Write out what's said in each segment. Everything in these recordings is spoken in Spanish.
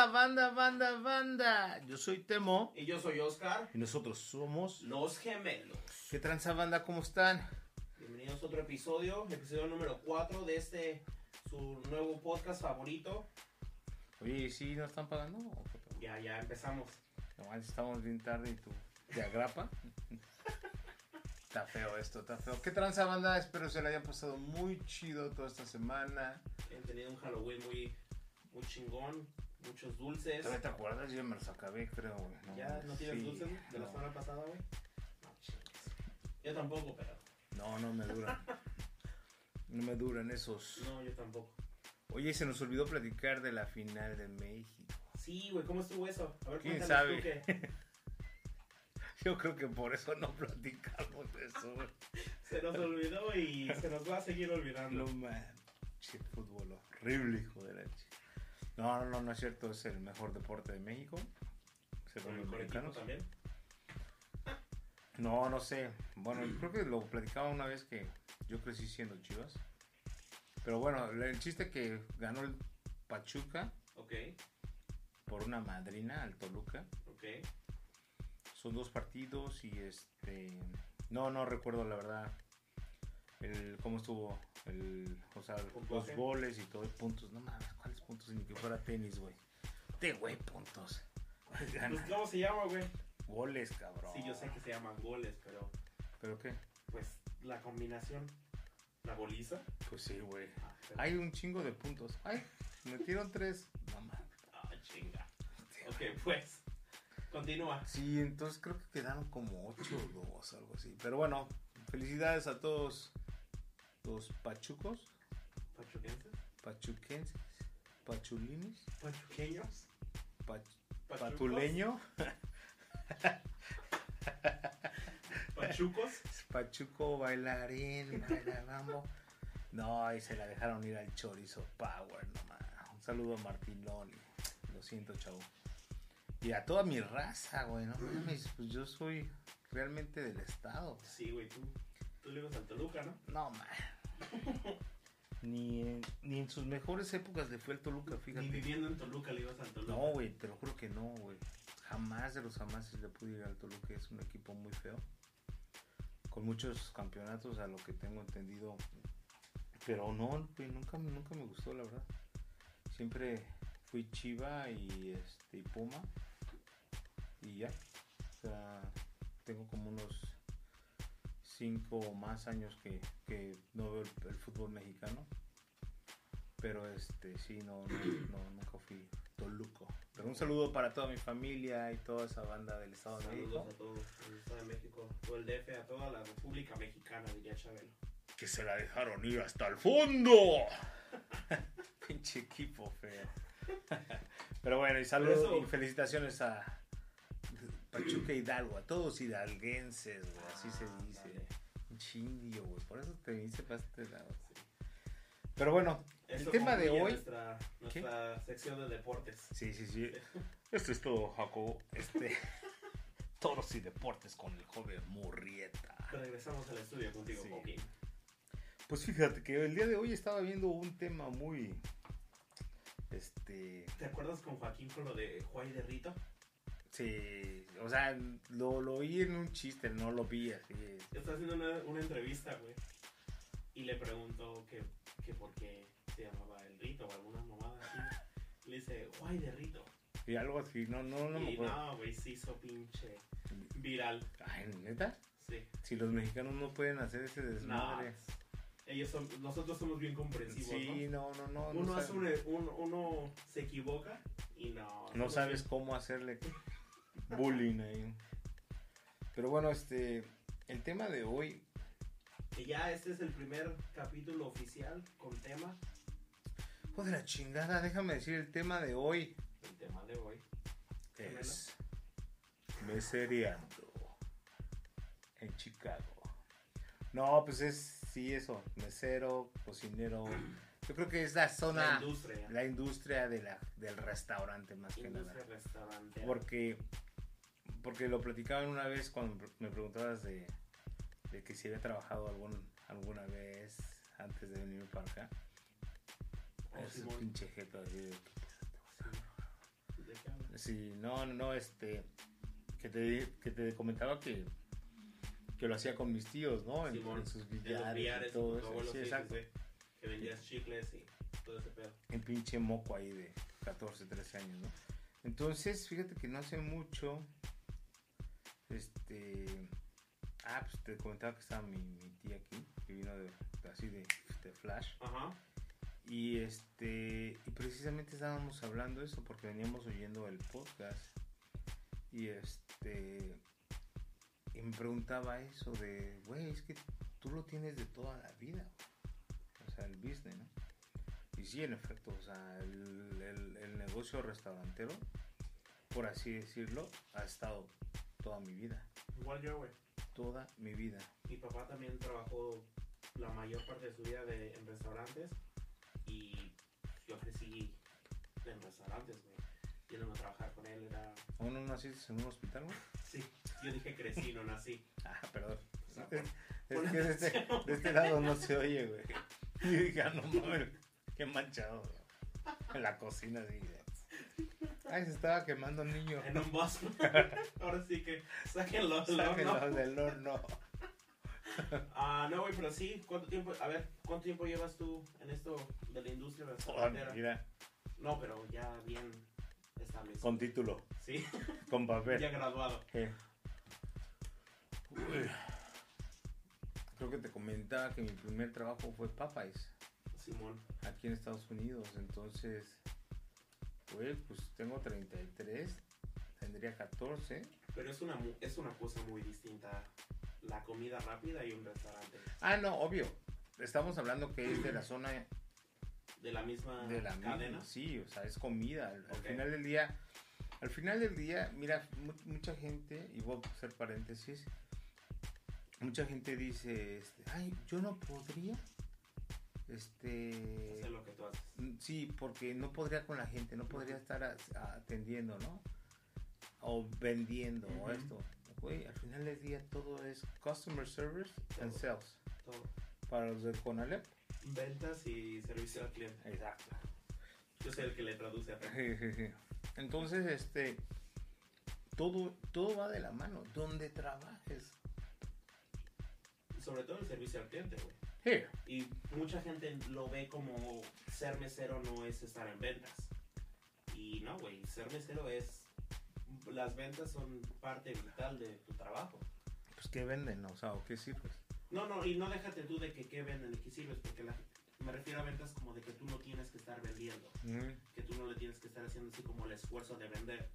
tranza, banda, banda, banda? Yo soy Temo Y yo soy Oscar, y nosotros somos. los gemelos. ¿Qué tranza, banda? ¿Cómo están? Bienvenidos a otro episodio, episodio número 4 de este, su nuevo podcast favorito. Oye, ¿sí nos están pagando? ¿O qué pedo? Ya, ya empezamos. No manches, estamos bien tarde y tú te agrapa. está feo esto, está feo. ¿Qué tranza, banda? Espero se la hayan pasado muy chido toda esta semana. Han tenido un Halloween muy, muy chingón, muchos dulces. ¿Todavía te acuerdas? Yo me los acabé, creo, güey. No, ¿Ya no tienes sí, dulces de la no. semana pasada, güey? No, chingues. Yo tampoco, pero. No, no me duran. No me duran esos. No, yo tampoco. Oye, se nos olvidó platicar de la final de México. Sí, güey, ¿cómo estuvo eso? A ver, ¿Quién sabe? tú que Yo creo que por eso no platicamos de eso. güey. se nos olvidó y se nos va a seguir olvidando. No manches, fútbol horrible, hijo de la ch- No, no, no, no es cierto. Es el mejor deporte de México. Según los mexicanos. también. No, no sé. Bueno, yo creo que lo platicaba una vez que yo crecí siendo chivas. Pero bueno, el chiste que ganó el Pachuca Ok, por una madrina al Toluca. ok. Son dos partidos y este. No, no recuerdo la verdad. El, cómo estuvo el, o sea, los goles y todo, puntos. No mames, ¿cuáles puntos? Ni que fuera tenis, güey. De güey, puntos. Pues, ¿Cómo se llama, güey? Goles, cabrón. Sí, yo sé que se llaman goles, pero ¿Pero qué? pues la combinación, la goliza. Pues sí, güey. Ah, pero- Hay un chingo de puntos. Ay, metieron tres. No mames. Ah, chinga. Ok, pues. Continúa. Sí, entonces creo que quedaron como 8-2, algo así. Pero bueno, felicidades a todos los pachucos, Pachuquenses. pachuquenses, pachulines, Pachuqueños. pach- Pachucos, patuleño, Pachucos. pachuco bailarín, baila, vamos. No, ahí se la dejaron ir al chorizo power nomás. Un saludo a Martinoli. Lo siento, chavo. Y a toda mi raza, güey, no mames, pues yo soy realmente del estado. Sí, güey, tú. Tú le ibas al Toluca, ¿no? No, man. Ni en, ni en sus mejores épocas le fue el Toluca, Ni fíjate. viviendo en Toluca le ibas al Toluca. No, güey, te lo juro que no, güey. Jamás de los jamás le pude ir al Toluca. Es un equipo muy feo. Con muchos campeonatos, a lo que tengo entendido. Pero no, güey, nunca, nunca me gustó, la verdad. Siempre fui Chiva y, este, y Puma. Y ya. O sea, tengo como unos cinco o más años que, que no veo el, el fútbol mexicano. Pero este sí, no, no, no, nunca fui Toluco. Pero un saludo para toda mi familia y toda esa banda del Estado de Saludos México. a todos, el Estado de México, todo el DF, a toda la República Mexicana, diría Chabelo. Que se la dejaron ir hasta el fondo. Pinche equipo feo. Pero bueno, y saludos y felicitaciones a Pachuca Hidalgo, a todos hidalguenses, güey, así se dice. Ándale. Pinche indio, güey, por eso te dice para este lado. Sí. Pero bueno, el tema de hoy. Nuestra, nuestra sección de deportes. Sí, sí, sí. Esto es todo, Jacobo. Este. Toros y deportes con el joven Murrieta. Regresamos al estudio contigo, Sí. Joaquín. Pues fíjate que el día de hoy estaba viendo un tema muy. Este. ¿Te acuerdas con Joaquín con lo de Juay de Rito? Sí. O sea, lo, lo oí en un chiste, no lo vi así. Está haciendo una, una entrevista, güey. Y le preguntó que, que por qué se llamaba el Rito o alguna mamada así. Le dice, Juay de Rito. Y algo así, no, no, no me y acuerdo. no, güey, se hizo pinche viral. Ay, neta. Sí. Si los mexicanos no pueden hacer ese desmadre. ellos son, nosotros somos bien comprensivos, sí, no, no, no. ¿no? Uno, no, hace un, un- uno se equivoca y no. no sabes bien- cómo hacerle bullying ahí. Pero bueno, este. El tema de hoy Y ya este es el primer capítulo oficial con tema. Hijo de la chingada, déjame decir el tema de hoy El tema de hoy. es mesereando en Chicago. No, pues es sí eso, mesero, cocinero. Yo creo que es la La zona, industria. la industria de la, del restaurante más que nada. industria restaurante. Porque, porque lo platicaban una vez cuando me preguntabas de, de que si había trabajado algún, alguna vez antes de venir para acá. Oh, Ese Simón. pinche jefe así de, Sí, no, no, este, que te, que te comentaba que, que lo hacía con mis tíos, ¿no? En, sus billares billares, y todo eso. Sí, exacto. sí, Que vendías chicles y todo ese pedo. En pinche moco ahí de 14, 13 años, ¿no? Entonces, fíjate que no hace mucho, este, ah, pues te comentaba que estaba mi, mi tía aquí, que vino de, así de, de flash. Ajá. Y este, y precisamente estábamos hablando de eso porque veníamos oyendo el podcast. Y este, y me preguntaba eso de, güey, es que tú lo tienes de toda la vida. güey". O sea, el business, ¿no? Y sí, en efecto, o sea, el, el- el negocio restaurantero, por así decirlo, ha estado toda mi vida. Igual yo, güey. Toda mi vida. Mi papá también trabajó la mayor parte de su vida de, en restaurantes y yo crecí en restaurantes, güey. Yendo a trabajar con él era... ¿Aún no naciste en un hospital, güey? Sí, yo dije crecí, no nací. Ah, perdón. O sea, Es, Pon es que de este, de este lado no se oye, güey. Y dije, ah, no mames, qué manchado. güey. En la cocina, así. de- Ay, se estaba quemando un niño. En un bus. Ahora sí que sáquenlo. del Sáquenlo horno. del horno. Ah, no, güey, pero sí. ¿Cuánto tiempo? A ver, ¿cuánto tiempo llevas tú en esto de la industria Oh, restaurantera? mira, No, pero ya bien establecido. con título, Sí, con papel. ya graduado. Uy. Creo que te comentaba que mi primer trabajo fue Popeyes, Simón. aquí en Estados Unidos. Entonces, güey, pues tengo 33, tendría 14. Pero es una, es una cosa muy distinta la comida rápida y un restaurante. Ah, no, obvio. Estamos hablando que es de la zona De la misma de la cadena. misma. Sí, o sea, es comida. Al, final del día, al final del día, mira, mu- mucha gente, y voy a hacer paréntesis, mucha gente dice, este, ay, yo no podría, este, Hacer lo que tú haces. mm, sí, porque no podría con la gente, no podría estar a- a- atendiendo, ¿no? O vendiendo, o esto. Güey, al final del día todo es customer service and sales. Todo. Para los del Conalep. Ventas y servicio al cliente. Exacto. Yo soy el que le traduce a. Entonces, este, todo, todo va de la mano. Donde trabajes. Sobre todo el servicio al cliente, güey. Sí. Y mucha gente lo ve como ser mesero no es estar en ventas. Y no, güey, ser mesero es... Las ventas son parte vital de tu trabajo. Pues, ¿qué venden? O sea, ¿o qué sirves? No, no, y no déjate tú de que qué venden y qué sirves, porque la- me refiero a ventas como de que tú no tienes que estar vendiendo, que tú no le tienes que estar haciendo así como el esfuerzo de vender.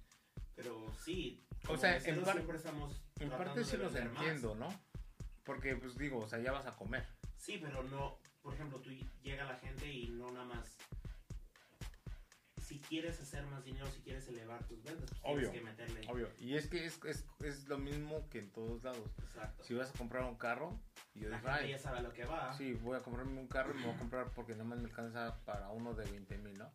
Pero sí, O sea, en par- siempre estamos En parte de sí los más. entiendo, ¿no? Porque, pues digo, o sea, ya vas a comer. Sí, pero no, por ejemplo, tú llega la gente y no nada más. Si quieres hacer más dinero, si quieres elevar tus ventas, pues Obvio, tienes que meterle. Obvio. Y es que es, es, es lo mismo que en todos lados. Exacto. Si vas a comprar un carro, y yo la digo, gente ay, ya sabe lo que va. sí, voy a comprarme un carro y me voy a comprar porque nada más me alcanza para uno de 20 mil, ¿no?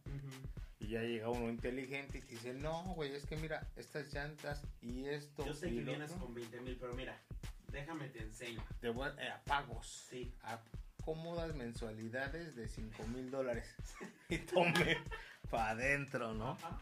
Y ya llega uno inteligente y te dice, no, güey, es que mira, estas llantas y esto Yo sé que vienes otro, con 20 mil, pero mira, déjame te enseño. te voy a, eh, a pagos. Sí. a cómodas mensualidades de 5 mil dólares. Y tome para adentro, ¿no? Ajá.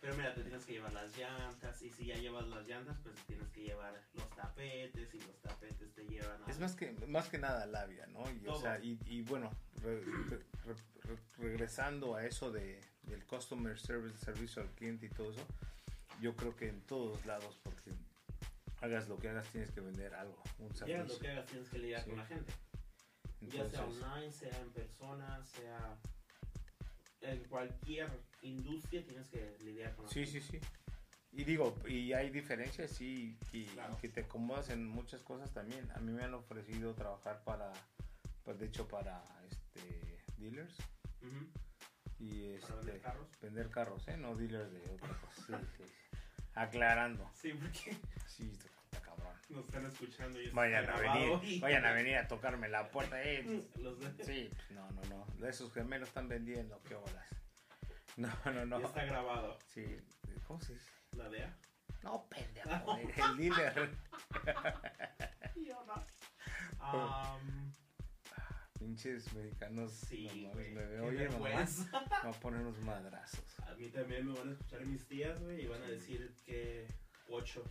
Pero mira, te tienes que llevar las llantas y si ya llevas las llantas, pues tienes que llevar los tapetes y los tapetes te llevan a... Es más que, más que nada labia, ¿no? Y, o sea, y, y bueno, re- re- re- re- regresando a eso de, del customer service, servicio al cliente y todo eso, yo creo que en todos lados, porque hagas lo que hagas, tienes que vender algo, un servicio. lo que hagas tienes que lidiar Sí. con la gente. ya sea online, sea en persona, sea en cualquier industria tienes que lidiar con la Sí, gente. sí, sí. Y digo, y hay diferencias, sí, y, Claro. y que te acomodas en muchas cosas también. A mí me han ofrecido trabajar para, pues de hecho, para este dealers y Para vender este, carros. vender carros, ¿eh? No dealers de otra cosa. Sí, sí, sí. Aclarando. Sí, porque Sí, está cabrón. nos están escuchando y Vayan a venir, vayan a venir a tocarme la puerta. Eh. Los de- Sí, pues, no, no, no. Esos gemelos están vendiendo, qué bolas. No, no, no. Ya está grabado. Sí, ¿cómo se dice? La DEA. No, pendejo, el dealer. Yo no. Am, Pinches mexicanos. Sí, güey. Oye, mamá, va a poner unos madrazos. A mí también me van a escuchar mis tías, güey, y van a decir que ocho.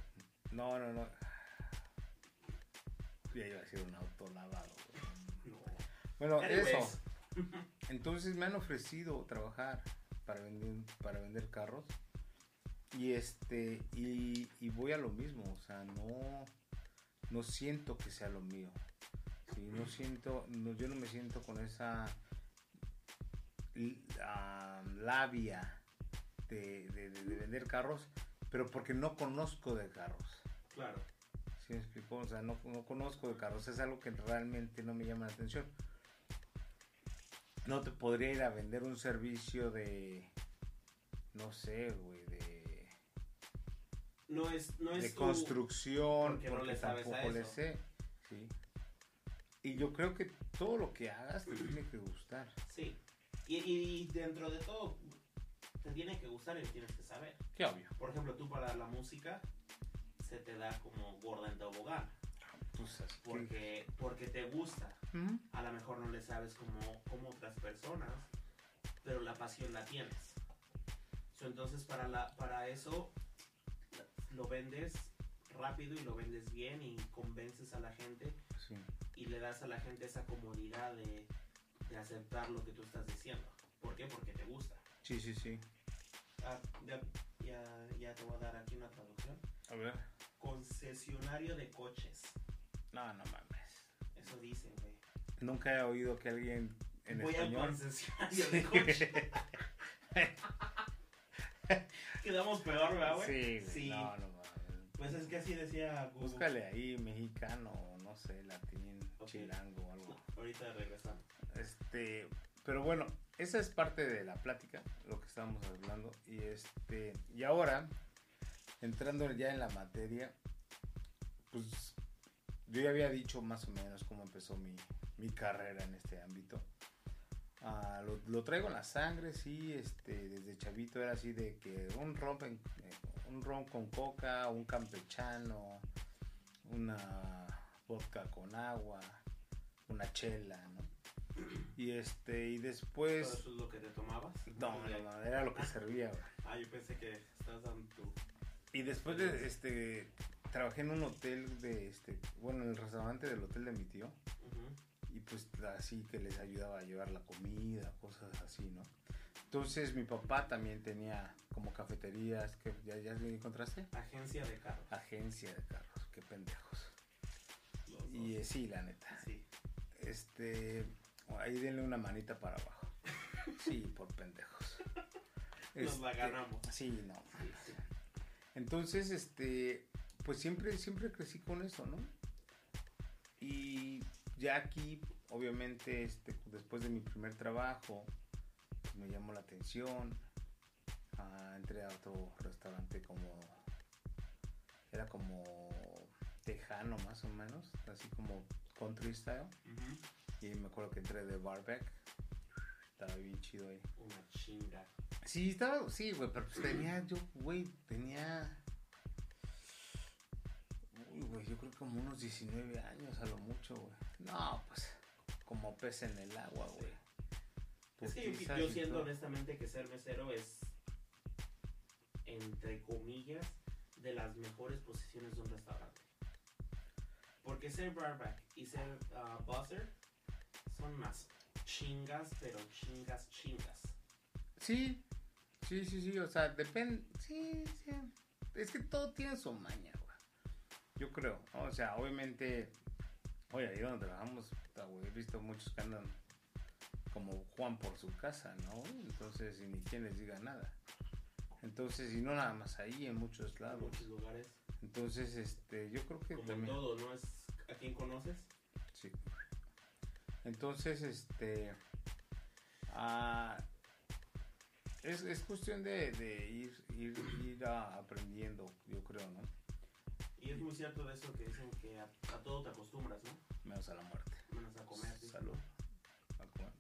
No, no, no. Ya iba a decir un auto lavado. güey. No. Bueno, eso. Entonces me han ofrecido trabajar para vender, para vender carros. Y este, y, y voy a lo mismo, o sea, no, no siento que sea lo mío. Sí, no siento, no, yo no me siento con esa labia de, de- de- de vender carros, pero porque no conozco de carros. Claro. ¿Sí me explico? O sea, no, no conozco de carros, es algo que realmente no me llama la atención. No te podría ir a vender un servicio de, no sé, güey, de, No es, no es de tu- construcción, porque porque, no le sabes a tampoco le sé. Sí. Y yo creo que todo lo que hagas te tiene que gustar. Sí. Y, y dentro de todo, te tiene que gustar y tienes que saber. Qué obvio. Por ejemplo, tú para la música se te da como gorda en tobogán. Pues, así que- Porque, porque te gusta. A lo mejor no le sabes como, como otras personas, pero la pasión la tienes. So, entonces para, la, para eso lo vendes rápido y lo vendes bien y convences a la gente Sí. Y le das a la gente esa comodidad de, de aceptar lo que tú estás diciendo. ¿Por qué? Porque te gusta. sí, sí, sí. Ah, ya, ya, ya te voy a dar aquí una traducción. A ver. Concesionario de coches. No, no mames. Eso dicen, güey. Nunca he oído que alguien en Voy al español... concesionario de coches. Quedamos peor, ¿verdad, güey? Sí, Sí. no, no mames. Pues es que así decía Google. Búscale ahí mexicano, no sé, latín, Ok. chilango o algo. Ahorita regresamos. Este, pero bueno, esa es parte de la plática, lo que estábamos hablando. Y este, y ahora, entrando ya en la materia, pues yo ya había dicho más o menos cómo empezó mi, mi carrera en este ámbito. Ah, lo, lo traigo en la sangre, sí, este, desde chavito era así de que un ron, eh, un ron con coca, un campechano, una vodka con agua, una chela, ¿no? Y este, y ¿Todo después, eso es lo que te tomabas? no, no, no, era lo que servía, güey. Ah, yo pensé que estabas dando tu... Y después de, este, trabajé en un hotel de, este, bueno, en el restaurante del hotel de mi tío. Y pues así que les ayudaba a llevar la comida, cosas así, ¿no? Entonces mi papá también tenía como cafeterías, que ya, ya encontraste, Agencia de carros. agencia de carros, qué pendejos. Los dos. Y eh, sí, la neta, Sí. este, ahí denle una manita para abajo. Sí, por pendejos. Nos la Este, ganamos. Sí, no. Sí, sí. Entonces, este, pues siempre, siempre crecí con eso, ¿no? Y ya aquí, obviamente, este, después de mi primer trabajo, pues, me llamó la atención. Ah, entré a otro restaurante como, era como tejano más o menos, así como country style. Y me acuerdo que entré de barback. Estaba bien chido ahí. Una chinga. Sí, estaba, sí, güey, pero pues tenía, yo, güey, tenía... Uy, güey, yo creo que como unos 19 años a lo mucho, güey. No, pues, como pez en el agua, güey. Es que yo, siento todo. honestamente que ser mesero es, entre comillas, de las mejores posiciones de un restaurante. Porque ser barback y ser ah, buzzer son unas chingas, pero chingas, chingas. Sí, sí, sí, sí, o sea, depende, sí, sí. Es que todo tiene su maña, güey. Yo creo, o sea, obviamente, oye, ahí donde trabajamos, güey, he visto muchos que andan como Juan por su casa, ¿no? Entonces, y ni quien les diga nada. Entonces, y no nada más ahí, en muchos En lados. muchos lugares. Entonces, este, yo creo que Como también... todo, ¿no? Es a quien conoces. Sí. Entonces, este. ah, es, es cuestión de, de ir, ir, ir a- aprendiendo, yo creo, ¿no? Y es muy cierto de eso que dicen que a, a todo te acostumbras, ¿no? Menos a la muerte. Menos a comer. ¿sí? Salud. A comer.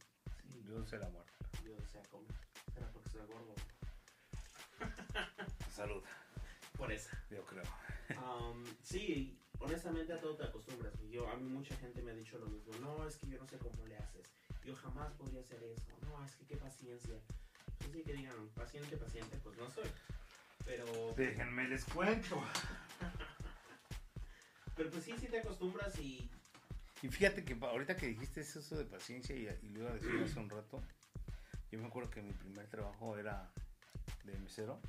Sí, Yo sé la muerte. yo deseo comer. Era porque soy gordo. Salud, Por eso. yo creo. Um, sí, honestamente a todo te acostumbras. Yo, a mí mucha gente me ha dicho lo mismo. No, es que yo no sé cómo le haces. Yo jamás podría hacer eso. No, es que qué paciencia. Pues sí que digan, paciente, paciente, pues no soy. Pero, Déjenme les cuento. pero pues sí, sí te acostumbras y Y fíjate que ahorita que dijiste eso de paciencia y, y lo iba a decir hace un rato, yo me acuerdo que mi primer trabajo era de mesero.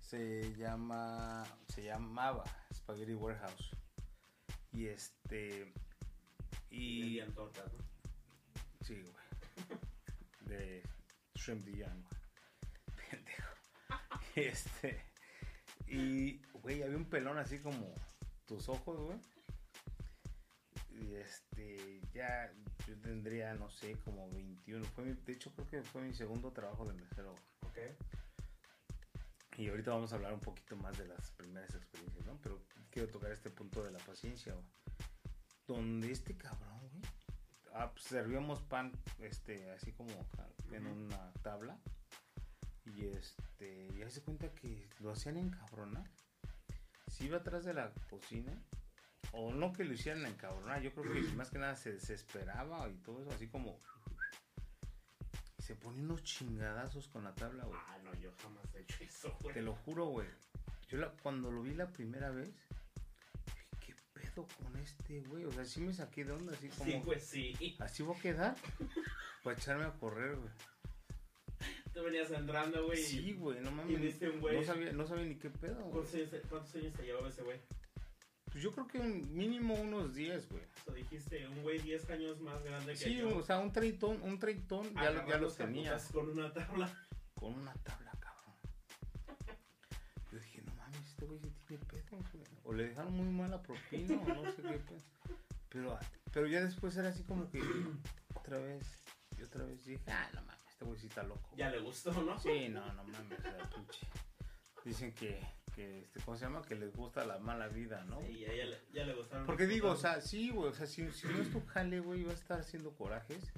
Se llama, se llamaba Spaghetti Warehouse. Y este, y vendían tortas, ¿no? sí, güey, de shrimp Dijon, güey. pendejo. Y este, y güey, había un pelón así como tus ojos, güey. Y este, ya yo tendría, no sé, como 21. Fue mi- de hecho, creo que fue mi segundo trabajo de mesero. Ok. Y ahorita vamos a hablar un poquito más de las primeras experiencias, ¿no? Pero quiero tocar este punto de la paciencia, güey. Donde este cabrón, güey, ah, pues, servíamos pan, este, así como en una tabla. Y este, ya se cuenta que lo hacían encabronar. Si iba atrás de la cocina, o no que lo hicieran encabronar, yo creo que más que nada se desesperaba y todo eso, así como. Se ponía unos chingadazos con la tabla, güey. Ah, no, yo jamás he hecho eso, güey. Te lo juro, güey. Yo la- cuando lo vi la primera vez, dije, ¿qué pedo con este, güey? O sea, sí me saqué de onda, así como, Sí, pues sí. ¿así voy a quedar? Para echarme a correr, güey. Tú venías entrando, güey. Sí, güey, no Y mames. viste un güey. No sabía, no sabía ni qué pedo, güey. ¿Cuántos años, cuántos años te llevaba ese güey? Pues yo creo que un mínimo unos 10, güey. O sea, dijiste, un güey 10 años más grande que Sí, yo. o sea, un treintón, un treintón, ya, lo- ya agarrando los tenía. zapatas Con una tabla. Con una tabla, este güey sí tiene pedo, güey. O le dejaron muy mala propina o no sé qué pedo. Pero, pero ya después era así como que otra vez, y otra vez dije, ah, no mames, este güey sí está loco. Ya le gustó, ¿no? Sí, no, no mames, sea, pinche. Dicen que, que este, ¿cómo se llama? Que les gusta la mala vida, ¿no? Sí, ya, ya, le, ya le gustaron. Porque digo, o sea, sí, güey, o sea, si, si no es tu jale, güey, vas a estar haciendo corajes,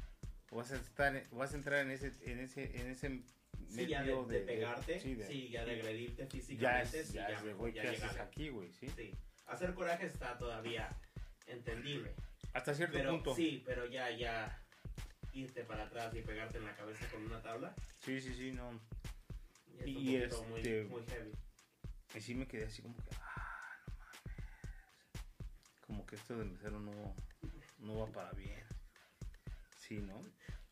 o vas a estar, vas a entrar en ese, en ese, en ese Sí, ya de, pegarte. Sí, de- ya de agredirte Ya físicamente. es, sí, ya ya, es mejor ya ¿qué haces aquí, güey? ¿sí? Sí. Hacer coraje está todavía entendible. Hasta cierto Pero punto. sí, pero ya, ya irte para atrás y pegarte en la cabeza con una tabla. Sí, sí, sí, no. es un Y poquito muy, este- muy heavy. Y sí me quedé así como que, ah, no mames. Como que esto de mesero no, no va para bien. Sí, ¿no?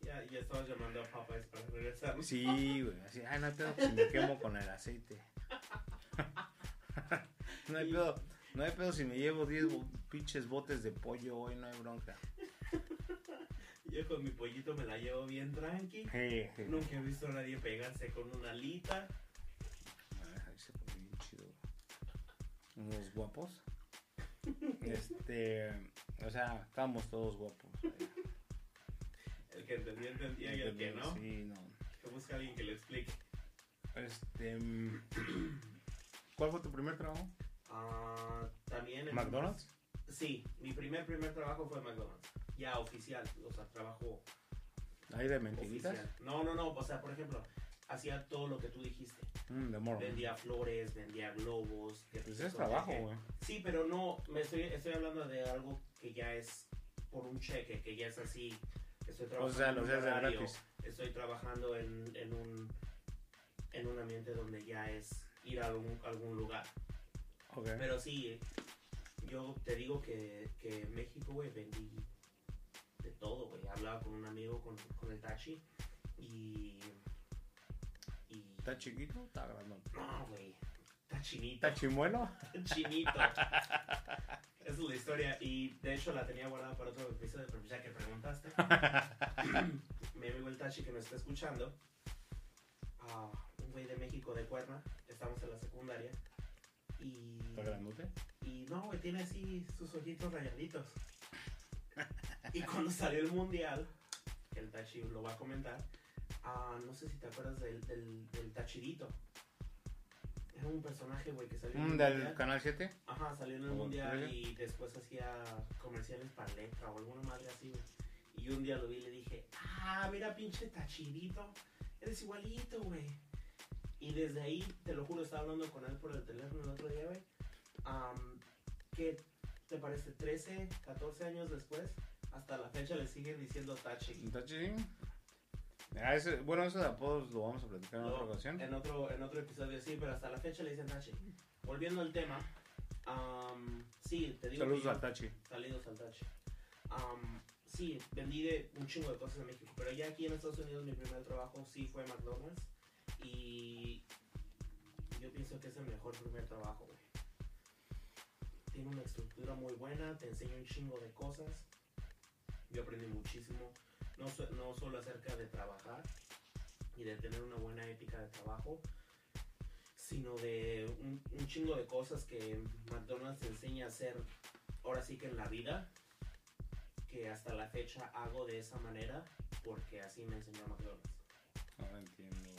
Ya, ya estabas llamando a Popeyes para regresar. Sí, güey. Así, ay, no hay pedo si me quemo con el aceite. no hay pedo. No hay pedo si me llevo 10 bo- pinches botes de pollo hoy, no hay bronca. Yo con mi pollito me la llevo bien tranqui. Nunca he visto a nadie pegarse con una alita. Ah, ahí se pone bien chido. Unos guapos. Este, o sea, estamos todos guapos. ahí. El que entendía, entendía y el que no. Sí, no. Que busque a alguien que le explique. Este, mm, ¿cuál fue tu primer trabajo? Ah, también en ¿McDonald's? Sí, mi primer primer trabajo fue McDonald's. Ya oficial, o sea, trabajo Ahí de mentiritas. oficial. No, no, no, o sea, por ejemplo, hacía todo lo que tú dijiste. Mm, de morro. Vendía flores, vendía globos. Pues es trabajo, güey. Sí, pero no, me estoy, estoy hablando de algo que ya es por un cheque, que ya es así. Estoy O trabajando sea, en un horario. Estoy trabajando en, en un en un ambiente donde ya es ir a algún, algún lugar. Ok. Pero sí, yo te digo que, que en México, güey, vendí de todo, güey. Hablaba con un amigo, con, con el Tachi, y... y ¿Está chiquito o está grande? no, güey, está chinito. ¿Está chimuelo? chinito. Esa es la historia, y de hecho la tenía guardada para otro episodio, pero ya que preguntaste, mi amigo el Tachi que nos está escuchando, ah, un güey de México de Cuerna, estamos en la secundaria, y... ¿Está grandote? Y no, güey, tiene así sus ojitos rayaditos. Y cuando salió el mundial, que el Tachi lo va a comentar, ah, no sé si te acuerdas del, del, del Tachirito. Era un personaje, güey, que salió en el Mm, ¿Del mundial. canal 7? Ajá, salió en el ¿O mundial y después hacía comerciales para letra o alguna madre así, güey. Y un día lo vi y le dije, ah, mira pinche Tachirito, eres igualito, güey. Y desde ahí, te lo juro, estaba hablando con él por el teléfono el otro día, güey. am, que te parece? 13, 14 años después, hasta la fecha le siguen diciendo Tachi. Tachi. Ah, ese- bueno, eso de apodos lo vamos a platicar en otra ocasión. En otro, en otro episodio sí, pero hasta la fecha le dicen Tachi. Volviendo al tema, am, sí, te digo. Saludos yo- a Tachi. Saludos al Tachi. Am, sí, vendí de un chingo de cosas en México, pero ya aquí en Estados Unidos mi primer trabajo sí fue McDonald's y yo pienso que es el mejor primer trabajo, güey. Tiene una estructura muy buena, te enseña un chingo de cosas. Yo aprendí muchísimo, no, no solo acerca de trabajar y de tener una buena ética de trabajo, sino de un, un chingo de cosas que McDonald's te enseña a hacer ahora sí que en la vida, que hasta la fecha hago de esa manera porque así me enseñó McDonald's. No entiendo.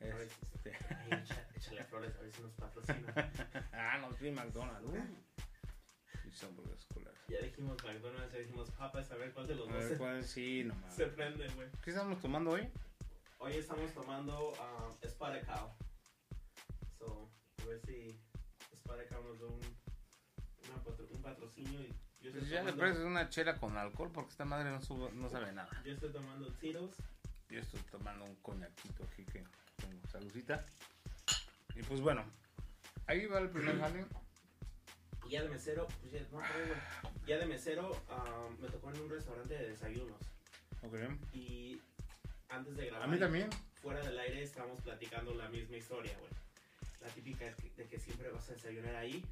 Este. Ay, échale flores a ver si nos patrocina. ah, no, sí, McDonald's. Uh. Son hamburguesas. Ya dijimos McDonald's, ya dijimos papas, a ver cuál de los A dos ver, se, ¿cuál? Sí, nomás. se prende, güey. ¿Qué estamos tomando hoy? Hoy estamos tomando um, Espada Cow. So, a ver si Cow nos da un, patro- un patrocinio y yo estoy, Pues ya tomando, después es una chela con alcohol porque esta madre no, sube- no sabe nada. yo estoy tomando Tito's. Yo estoy tomando un coñaquito aquí que tengo. Saludcita. Y pues bueno, ahí va el primer jale. Y ya de mesero, pues ya, no, güey, ya de mesero um, me tocó en un restaurante de desayunos. Ok. Y antes de grabar, A mí también. fuera del aire, estábamos platicando la misma historia, güey. La típica es que- de que siempre vas a desayunar ahí,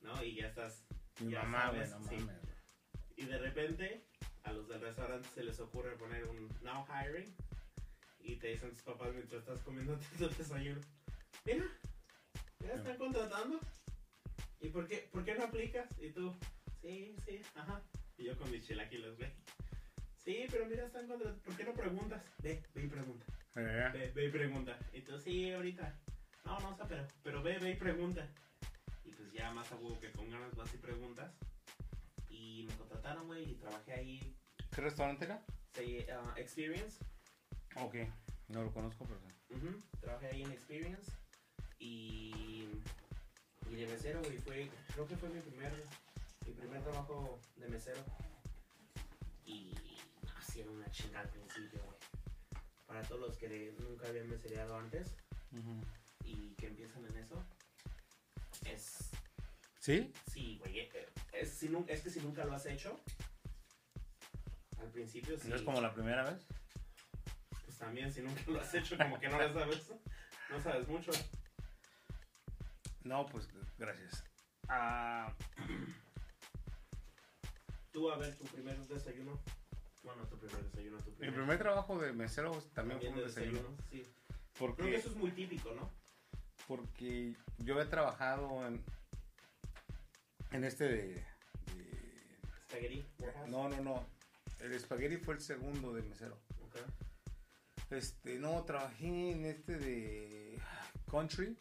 ¿no? Y ya estás. Mi ya mamá, sabes, sí. mames. Y de repente, a los del restaurante se les ocurre poner un now hiring. Y te dicen tus papás mientras estás comiendo tu desayuno. Mira, ya están contratando. ¿Y por qué, por qué no aplicas? Y tú, sí, sí, ajá. Y yo con mis chilaquiles, ve. Sí, pero mira, están contratando. ¿Por qué no preguntas? Ve, ve y pregunta. Eh, Ve, ve y pregunta. Y tú, sí, ahorita. No, no, o sea, pero, pero ve, ve y pregunta. Y pues ya más a huevo que con ganas vas y preguntas. Y me contrataron, güey, y trabajé ahí. ¿Qué restaurante era? Se, ah, Experience. Ok. No lo conozco, pero sí. Ujú, Trabajé ahí en Experience. Y, y de mesero, güey, fue, creo que fue mi primer, mi primer trabajo de mesero. Y así era una chingada al principio, güey. Para todos los que nunca habían mesereado antes y que empiezan en eso, es ¿Sí? Sí, güey. eh, eh, Es, si es que si nunca lo has hecho, al principio sí. ¿No es como la primera vez? Pues también, si nunca lo has hecho, como que no lo sabes. No sabes mucho. No, pues gracias. Ah, Tú, a ver, tu primer desayuno. Bueno, tu primer desayuno, tu mi primer. primer trabajo de mesero también, fue un de desayuno. desayuno, sí. Creo que eso es muy típico, ¿no? porque yo he trabajado en, en este de, de- Spaghetti. No, no, no. El spaghetti fue el segundo de mesero. Ok. Este, no, trabajé en este de country,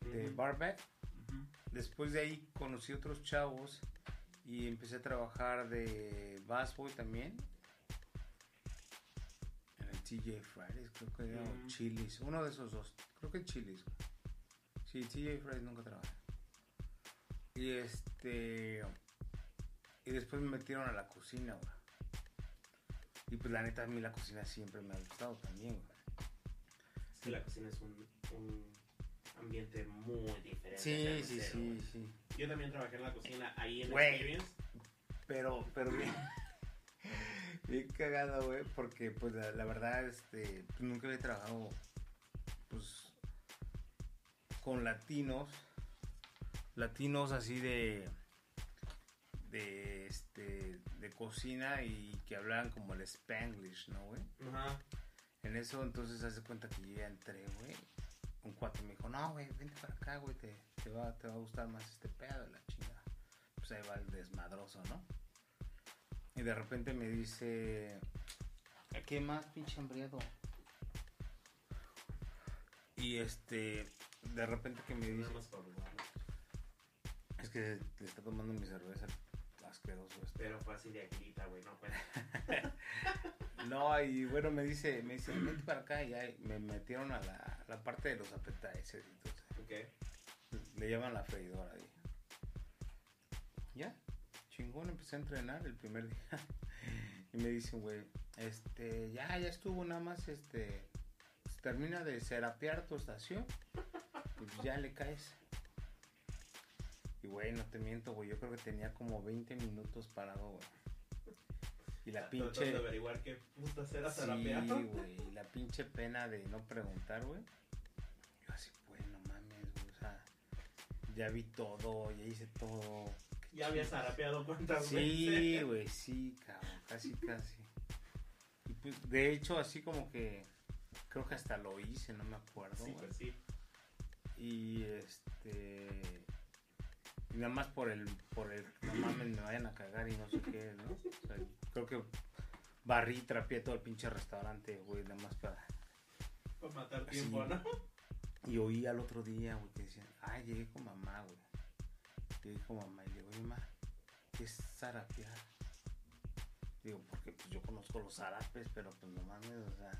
de barback. Después de ahí conocí otros chavos y empecé a trabajar de busboy también. En el TJ Fridays, creo que era, o. Chili's, uno de esos dos. Creo que Chili's. Sí, TJ Fridays nunca trabajé. Y este. Y después me metieron a la cocina, güey. Y pues la neta, a mí la cocina siempre me ha gustado también, güey. Es que la cocina es un, un ambiente muy diferente. Sí, sí, sí, sí. Yo también trabajé en la cocina ahí en Güey. Experience. Pero, pero bien, bien cagado, güey, porque pues la, la verdad, este, nunca había trabajado, pues, con latinos, latinos así de, de, este, de cocina y que hablaban como el spanglish, ¿no, güey? Ajá. En eso, entonces, hace cuenta que yo ya entré, güey. Un cuate me dijo, no, güey, vente para acá, güey, te, te, va, te va a gustar más este pedo de la chingada. Pues ahí va el desmadroso, ¿no? Y de repente me dice, ¿qué más, pinche hambriado? Y este, de repente que me dice, es que le está tomando mi cerveza asqueroso este. Pero fue así de aguilita, güey, no cuenta. No, y bueno, me dice, me dice, vente para acá y ahí me metieron a la, la parte de los appetizers y todo eso. Ok. Le llaman la freidora ahí. chingón, empecé a entrenar el primer día. y me dicen, güey, este, ya, ya estuvo nada más, este, termina de serapear tu estación. Y pues ya le caes. Y güey, no te miento, güey, yo creo que tenía como 20 minutos parado, güey. Y la pinche... de averiguar qué putas era Sí, güey, y la pinche pena de no preguntar, güey. Yo así, güey, no mames, güey, o sea, ya vi todo, ya hice todo. Ya había zarapeado cuántas Sí, veces. güey, sí, cabrón, casi, casi. Y pues, de hecho, así como que, creo que hasta lo hice, no me acuerdo, Sí, pues sí. Y este. Nada más por el, por el, no mames, me vayan a cagar y no sé qué, ¿no? O sea, creo que barrí, trapié todo el pinche restaurante, güey, nada más para. Para matar tiempo, Sí. ¿no? Y oí al otro día, güey, que decían, ay, llegué con mamá, güey. Llegué con mamá y le digo, oye, ma, ¿qué es zarapear? Digo, porque pues yo conozco los zarapes, pero pues no mames, o sea,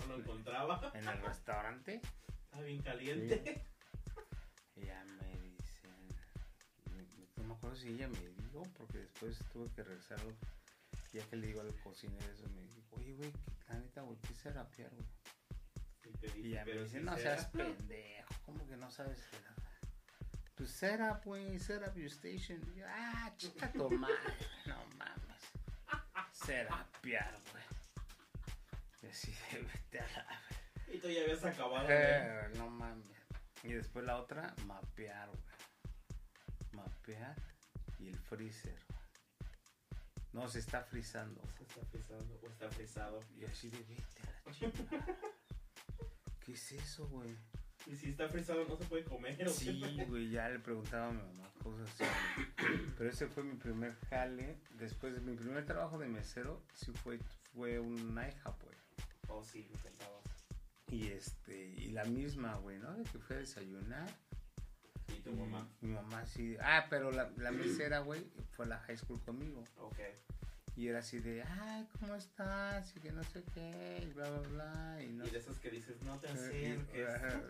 No lo encontraba. en el restaurante. Estaba bien caliente. Y ya me me- acuerdo si ella me dijo, porque después tuve que regresarlo. Ya que le digo al cocinero eso, me dijo, oye, güey, ¿qué- la neta, güey, ¿qué es zarapear, güey? Y te dije, Y ya me dice, no será. seas pendejo, ¿cómo que no sabes será? Pues up, güey, set up your station. Y yo, ah, chica madre, no mames. Serapear, güey. Y así de vete a la Y tú ya habías acabado. güey. Eh, no mames. Y después la otra, mapear, güey. Mapear y el freezer. No, se está frizando. Se está frisando o está frisado. Y así de vete a la chingada. ¿Qué es eso, güey? Y si está frisado no se puede comer. Sí, güey, ya le preguntaba a mi mamá cosas así. Pero ese fue mi primer jale. Después de mi primer trabajo de mesero, sí fue, fue un IHOP, güey. Oh, sí, me contabas. Y este, y la misma, güey, ¿no? De que fui a desayunar. Tu mamá. Mi mamá sí. Ah, pero la, la mesera, güey, fue a la high school conmigo. Ok. Y era así de, ay, ¿cómo estás? Y que no sé qué, y bla, bla, bla. Y no Y de esos que dices, no te Eh, acerques. ajá,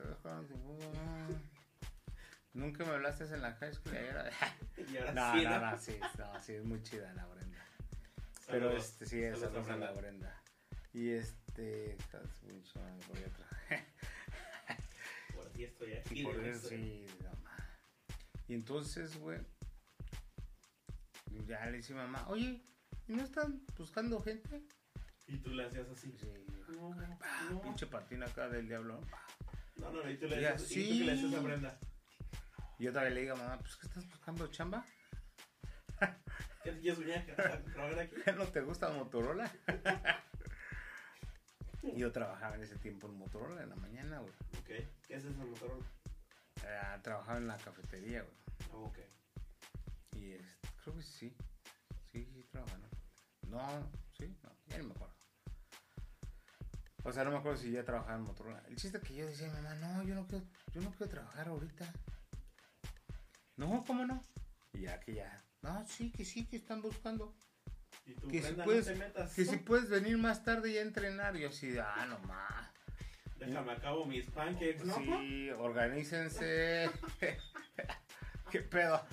Nunca me hablaste en la high school y ahora. Y ahora No, sí, no, ¿no? no, sí, no, sí, es muy chida la Brenda. Pero Saludos. este, sí, Saludos a saludos a la Brenda. Y este, estás mucho, voy a Por ti estoy aquí. Y por eso sí, no. Y entonces, güey, ya le dice mamá, oye, ¿y no están buscando gente? Y tú le hacías así. Sí, No, pa, no. pinche patín acá del diablo. No, no, y tú le Ya, haces, y tú le sí. a Brenda. Y otra vez le digo, mamá, pues que estás buscando chamba. ¿Qué te quieres venir a trabajar aquí? ¿No te gusta Motorola? Yo trabajaba en ese tiempo en Motorola en la mañana, güey. Ok. ¿Qué haces en Motorola? Eh, trabajaba en la cafetería, güey. Ok. Y este, creo que sí. Sí, sí, trabajaba. ¿no? No, sí, no, ya no me acuerdo. O sea, no me acuerdo si ya trabajaba en Motorola. El chiste que yo decía, mamá, no, yo no quiero, yo no quiero trabajar ahorita. No, ¿cómo no? Y ya que ya, no, sí, que sí, que están buscando. Y tú, Que si puedes- no te metas. Que si puedes venir más tarde y a entrenar. Yo así, ah, no más. Déjame acabo mis pancakes, ¿no? Sí, organícense. ¿Qué pedo?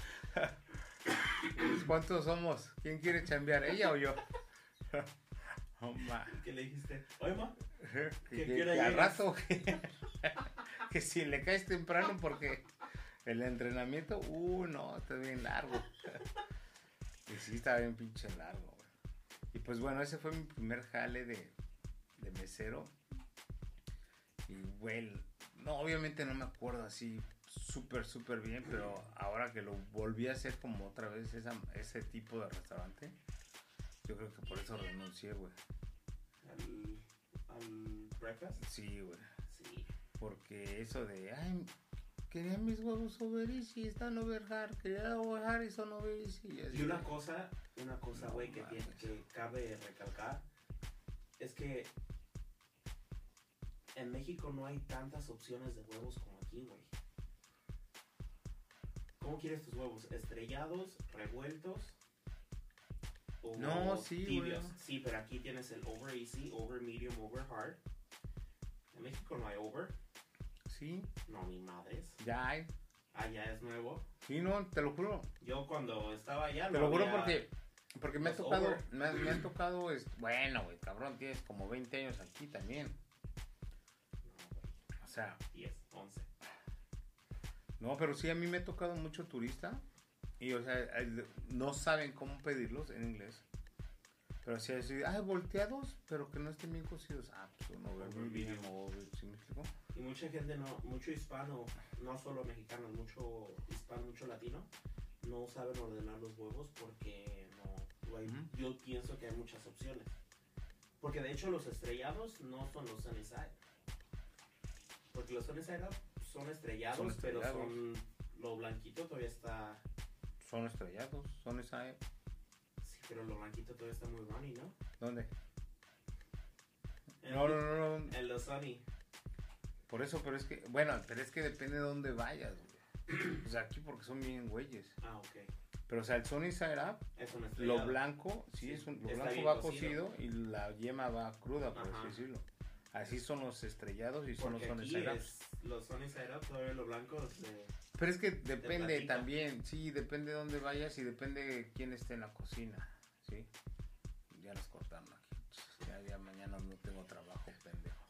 ¿Cuántos somos? ¿Quién quiere chambear? ¿Ella o yo? Oh, ma. ¿Qué le dijiste? Oye, ma, Que, ¿Qué- que- qué hora que al rato que, que si le caes temprano porque el entrenamiento, uh, no, está bien largo. Y sí, está bien pinche largo, güey. Y pues bueno, ese fue mi primer jale de, de mesero. Y, güey, no, obviamente no me acuerdo así súper, súper bien, pero ahora que lo volví a hacer como otra vez esa, ese tipo de restaurante, yo creo que por eso renuncié, güey. al, al breakfast. Sí, güey. Sí. Porque eso de, ay, quería mis huevos over easy, están over hard, quería over hard y son over easy. Y, Y una cosa, una cosa, No güey, que, tiene- que cabe recalcar es que en México no hay tantas opciones de huevos como aquí, güey. ¿Cómo quieres tus huevos? ¿Estrellados, revueltos? ¿O No, sí, tibios? güey. Sí, pero aquí tienes el over easy, over medium, over hard. En México no hay over, Sí, no, ni madres. ya hay. Allá es nuevo. Sí, no, te lo juro. Yo cuando estaba allá Te lo juro había- porque, porque me ha tocado, me, ha- me han tocado, es, bueno, güey, cabrón, tienes como 20 años aquí también. No, O sea, güey, 10, 11. No, pero sí a mí me ha tocado mucho turista y, o sea, el- no saben cómo pedirlos en inglés. Pero así así, ah, volteados, pero que no estén bien cocidos. Ah, pues uno o ¿sí me explico? Y mucha gente, no, mucho hispano, no solo mexicano, mucho hispano, mucho latino, no saben ordenar los huevos porque no, hay- yo pienso que hay muchas opciones. Porque de hecho los estrellados no son los sunny side. Porque los sunny side up son estrellados, Son pero son lo blanquito todavía está, Son estrellados, son esa... sí, pero lo blanquito todavía está muy runny, ¿no? ¿Dónde? En, No, no, no, no, en los sunny. por eso, pero es que, bueno, pero es que depende de dónde vayas, güey. O sea, aquí porque son bien güeyes. Ah, ok. Pero, o sea, el Sony Side Up Es Lo blanco, sí, Sí, es un, lo está blanco va cocido. cocido y la yema va cruda, por Ajá. así decirlo. Así son los estrellados y son Porque los aquí Sony es los sunny side up, todavía lo blanco de... Pero es que depende también, sí, depende de dónde vayas y depende de quién esté en la cocina, ¿sí? Ya nos cortaron aquí. Ya, ya mañana no tengo trabajo, pendejos.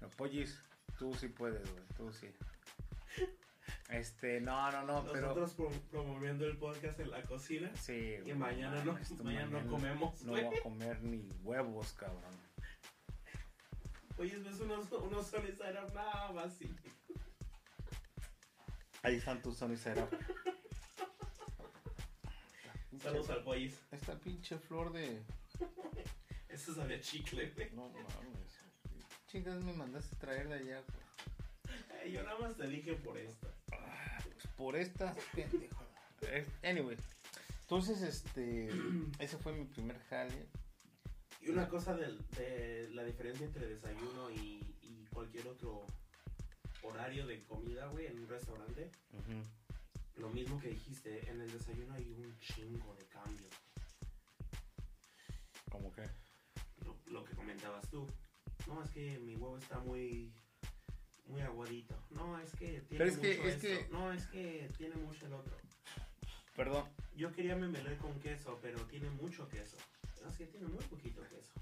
No, Pollis, tú sí puedes, güey, tú sí. Este, no, no, no, pero... Nosotros pro- promoviendo el podcast en la cocina Sí, y mañana no, tú mañana no comemos, No voy a comer ni huevos, cabrón. Oye, ves unos, unos sunny side up, nada más sí. Ahí están tus Sony Side Up. Saludos al pollis. Esta pinche flor de. Eso sabía chicle, güey. No mames. Chingas me mandaste traer de allá, güey. Eh, Yo nada más te dije por esto. Ah, pues por esta, pendejo. Anyway. Entonces, este. Ese fue mi primer jale. Y una cosa de, la diferencia entre desayuno y, y cualquier otro horario de comida, güey, en un restaurante. Lo mismo que dijiste, en el desayuno hay un chingo de cambios. ¿Cómo que? Lo, lo que comentabas tú. No, es que mi huevo está muy muy aguadito. No, es que tiene Pero es que- mucho es esto. que- No, es que tiene mucho el otro. Perdón. Yo quería memelé con queso, pero tiene mucho queso. No, es que tiene muy poquito queso.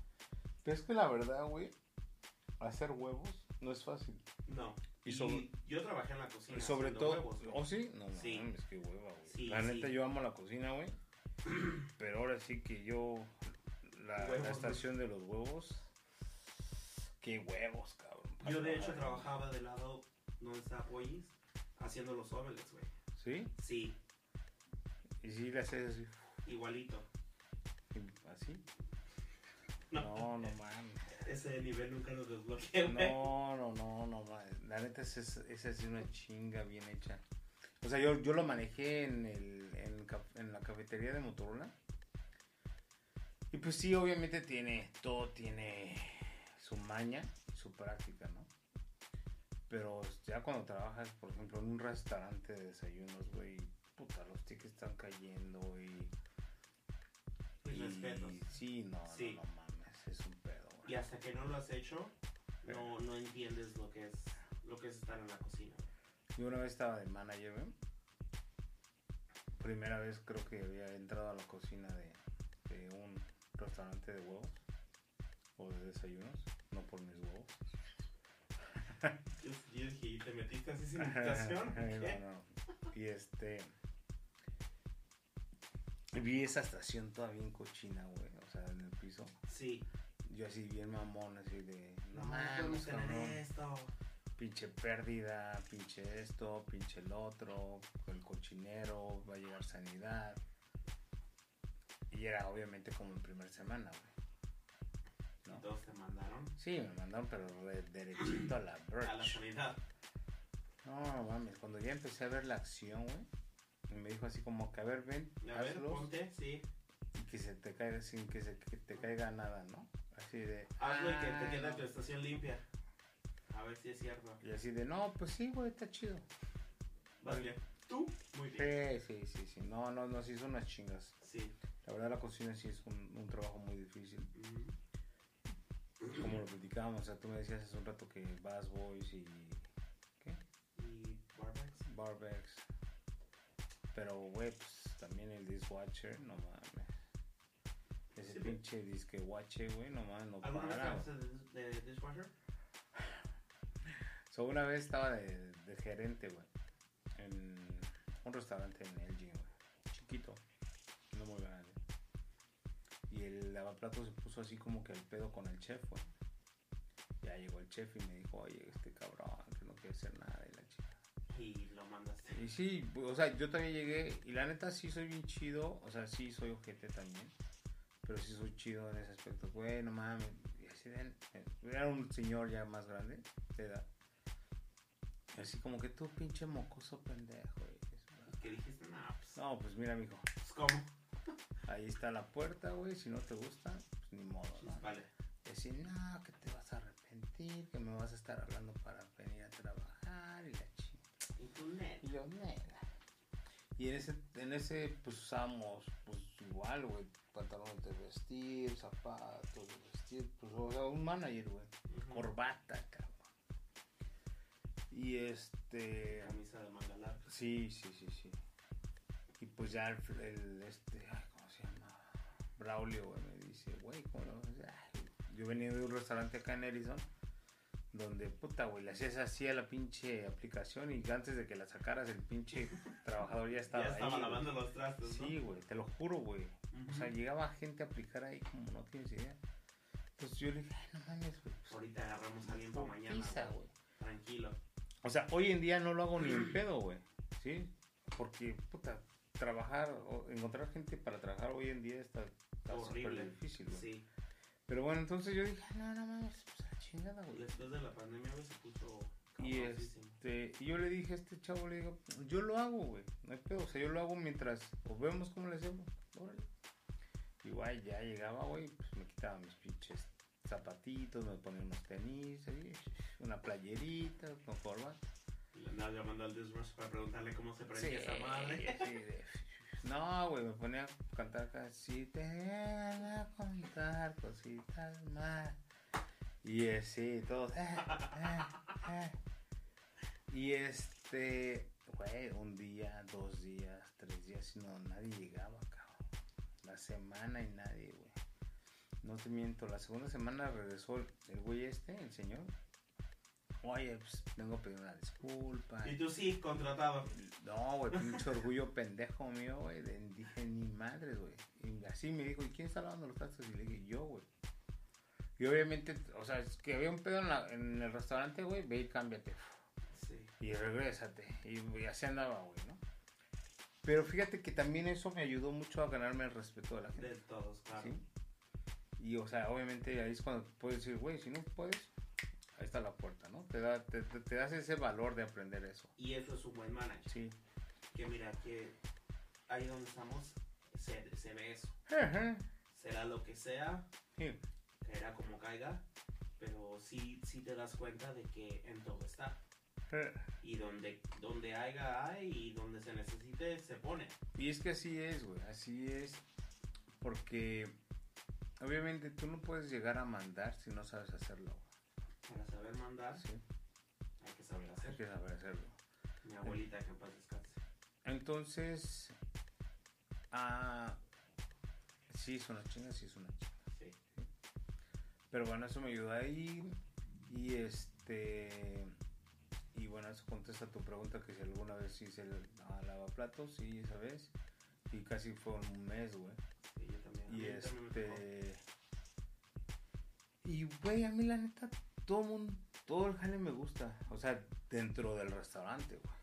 Pero es que la verdad, güey. Hacer huevos no es fácil. No. Y Y, sobre- yo trabajé en la cocina. Y sobre todo. huevos. ¿Oh, sí? No Sí. mames, qué hueva, güey. Sí, la neta, sí. yo amo la cocina, güey. Pero ahora sí que yo. La, estación de los huevos. Qué huevos, cabrón. Yo de hecho trabajaba del lado donde está Pollis haciendo los omelets, güey. ¿Sí? Sí, Y si le haces así. igualito. ¿Así? No. No, no mames. Ese nivel nunca lo desbloqueé. No, no, no, no mames. La neta, es, esa es una chinga bien hecha. O sea, yo, yo lo manejé en, el, en, en la cafetería de Motorola. Y pues sí, obviamente tiene, todo tiene su maña, su práctica, ¿no? Pero ya cuando trabajas, por ejemplo, en un restaurante de desayunos, güey, puta, los tickets están cayendo y... Y- respetos. Sí, no, Sí. no, no mames, es un pedo, güey. Y hasta que no lo has hecho, no, no entiendes lo que es lo que es estar en la cocina. Yo una vez estaba de manager, güey. Primera vez creo que había entrado a la cocina de, de un restaurante de huevos o de desayunos, no por mis huevos. Yo, yo dije, ¿y te metiste así sin invitación? no, no. Y este. Vi esa estación toda bien cochina, güey. O sea, en el piso. Sí. Yo así bien mamón, así de. No, No no mames, tener esto. pinche pérdida, pinche esto, pinche el otro, el cochinero, va a llegar sanidad. Y era obviamente como en primera semana, güey. Y todos te mandaron Sí, me mandaron, pero re- derechito a la a la sanidad. No, no mames, cuando ya empecé a ver la acción, güey, me dijo así como que, a ver, ven, A ver, ponte, sí. y que se te caiga sin que se que te caiga nada, ¿no? Así de... Hazlo y que "Ah, te quede no". tu estación limpia. A ver si es cierto. Y así de, no, pues sí, güey, está chido. ¿Vas bien? ¿Tú? Muy bien. Sí, sí, sí, sí. No, no, no, sí son unas chingas. Sí. La verdad la cocina sí es un, un trabajo muy difícil. Mm. Como lo platicábamos, o sea, tú me decías hace un rato que Bass Boys y ¿qué? Y Barbex. Barbex. Pero, güey, pues también el dishwasher, no mames. Ese Sí, pinche disque watche, güey, no mames, no ¿Alguna vez para. de, de dishwasher? So, una vez estaba de, de gerente, güey, en un restaurante en Elgin, güey, chiquito, no muy grande. Y el lavaplatos se puso así como que al pedo con el chef, güey. Ya llegó el chef y me dijo, oye, este cabrón, que no quiere hacer nada y la. Y lo mandaste. Y sí, o sea, yo también llegué y la neta sí soy bien chido, o sea, sí soy ojete también, pero sí soy chido en ese aspecto. Güey, no mames, y así de- era un señor ya más grande de edad. Así como que tú pinche mocoso pendejo. y ¿Qué dijiste? Nah, pues, No, pues mira, mijo, pues, ¿cómo? ahí está la puerta, güey, si no te gusta, pues ni modo, ¿no? Vale. Decir, no, que te vas a arrepentir, que me vas a estar hablando para venir a trabajar y la. Y tú, net. Y yo, nena. Y en ese, en ese, pues usamos, pues igual, güey, pantalones de vestir, zapatos de vestir, pues, o sea, un manager, güey. Corbata, cabrón. Y este, Camisa de manga larga. sí, sí, sí, sí. Y pues ya el, el, este, ay, ¿cómo se llama? Braulio, güey, me dice, güey, ¿cómo lo ves? Ay, Yo venía de un restaurante acá en Edison, donde, puta, güey, le hacías así a la pinche aplicación y antes de que la sacaras, el pinche trabajador ya estaba ya estaba ahí. lavando los trastos, ¿no? Sí, güey, te lo juro, güey. O sea, llegaba gente a aplicar ahí como no tienes idea. Entonces yo le dije, ay, no mames, güey. pues, Ahorita agarramos a alguien para mañana. güey. Tranquilo. O sea, hoy en día no lo hago ni en pedo, güey. ¿Sí? Porque, puta, trabajar, o encontrar gente para trabajar hoy en día está está Horrible. difícil, güey. Sí. Pero bueno, entonces yo dije, no, no mames, chingada, güey. Después de la pandemia, güey, se puso Y este, y yo le dije a este chavo, le digo, yo lo hago, güey, no hay pedo, o sea, yo lo hago mientras, o vemos cómo le hacemos, órale. Y güey, ya llegaba, güey, pues me quitaba mis pinches zapatitos, me ponía unos tenis, ahí, una playerita, con corbata. Andaba llamando al dishwasher para preguntarle cómo se prendía esa madre. sí, de- No, güey, me ponía a cantar casi te voy a contar cositas más. Y así, todos. eh, eh, eh. Y este, güey, un día, dos días, tres días, no, nadie llegaba, cabrón. La semana y nadie, güey. No te miento, la segunda semana regresó el, güey este, el señor. Oye, pues vengo a pedir una disculpa. Y tú sí, contratado. No, güey, pinche orgullo pendejo mío, güey. Dije, ni madre, güey. Y así me dijo, ¿y quién está lavando los trastos? Y le dije, yo, güey. Y obviamente, o sea, es que había un pedo en, la- en el restaurante, güey, ve y cámbiate. Sí. Y regrésate. Y, y así andaba, güey, ¿no? Pero fíjate que también eso me ayudó mucho a ganarme el respeto de la gente. De todos, claro. ¿sí? Y, o sea, obviamente ahí es cuando puedes decir, güey, si no puedes, ahí está la puerta, ¿no? Te, da, te, te- te das ese valor de aprender eso. Y eso es un buen manager. Sí. Que mira, que ahí donde estamos se, se ve eso. Será lo que sea, Sí. Caerá como caiga, pero sí, sí te das cuenta de que en todo está. Y donde, donde haya hay y donde se necesite se pone. Y es que así es, güey, así es. Porque obviamente tú no puedes llegar a mandar si no sabes hacerlo. Para saber mandar Sí, hay que saber hay hacer. que saber hacerlo. Mi abuelita que en paz descanse. Entonces, ah, sí es una chinga, sí es una chinga. Pero bueno, eso me ayudó ahí. Y este. Y bueno, eso contesta tu pregunta: que si alguna vez hice el ah, lavaplatos, sí, esa vez. Y casi fue un mes, güey. Sí, yo también. Y también este. Y güey, a mí la neta, todo mundo, todo el jale me gusta. O sea, dentro del restaurante, güey.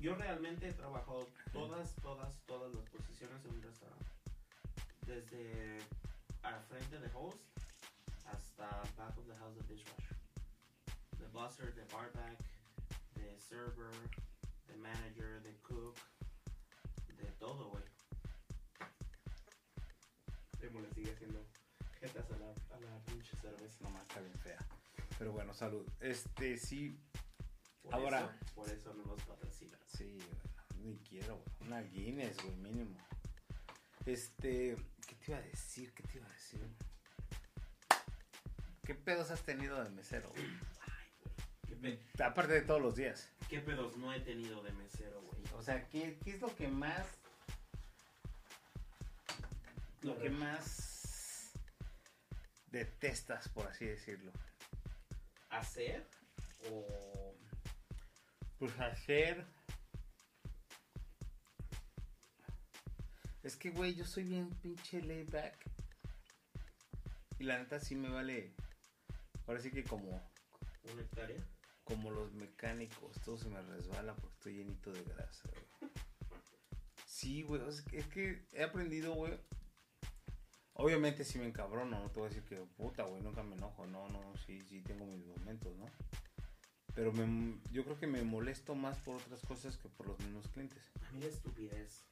Yo realmente he trabajado todas, todas, todas las posiciones en un restaurante. Desde al frente de host hasta back of the house de dishwasher. The busser, the barback, the server, the manager, the cook, de todo, güey. Primo le sigue haciendo jetas a la, a la pinche cerveza. No más, está bien fea. Pero bueno, salud. Este, sí, Por Ahora- eso- por eso no nos patrocinan. sí, ni quiero, güey. Una Guinness, güey, mínimo. Este, ¿qué te iba a decir? ¿Qué te iba a decir? ¿Qué pedos has tenido de mesero, güey? Ay, güey. ¿Qué Ve, Aparte de todos los días. ¿Qué pedos no he tenido de mesero, güey? O sea, ¿qué, qué es lo que más... Lo que más detestas, por así decirlo? ¿Hacer? O... Pues hacer... Es que, güey, yo soy bien pinche laid back. Y la neta sí me vale... Ahora sí que como, ¿Una hectárea? como los mecánicos, todo se me resbala porque estoy llenito de grasa, güey. Sí, güey, es que- es que he aprendido, güey. Obviamente sí me encabrono, no te voy a decir que puta, güey, nunca me enojo, no, no, sí, sí tengo mis momentos, ¿no? Pero me, yo creo que me molesto más por otras cosas que por los mismos clientes. A mí la estupidez.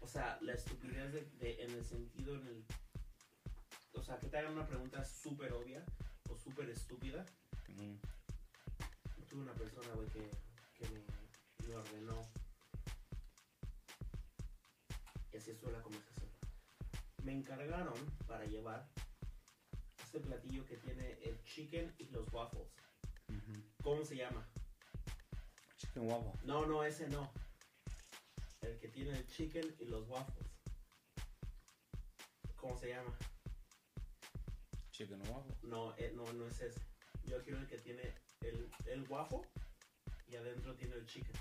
O sea, la estupidez de, de- en el sentido en el... O sea, que te hagan una pregunta súper obvia o súper estúpida. Tuve una persona, güey, que, que me, me ordenó. Y así estuvo la conversación. Me encargaron para llevar este platillo que tiene el chicken y los waffles. ¿Cómo se llama? Chicken waffle. No, no, ese no. El que tiene el chicken y los waffles. ¿Cómo se llama? Chicken waffle. No, eh, no, no es ese. Yo quiero el que tiene el, el waffle y adentro tiene el chicken.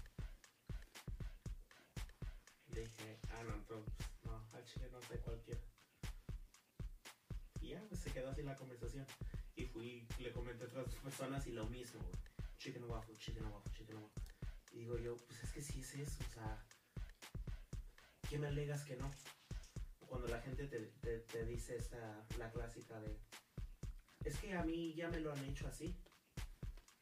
Le dije, ah, no, entonces, no, al chicken no sé cualquiera. Y ya, pues se quedó así la conversación. Y fui, le comenté a otras personas y lo mismo, güey. Chicken waffle, chicken waffle, chicken waffle. Y digo yo, pues es que sí es eso, o sea, ¿qué me alegas que no? Cuando la gente te, te, te dice esa, la clásica de, es que a mí ya me lo han hecho así.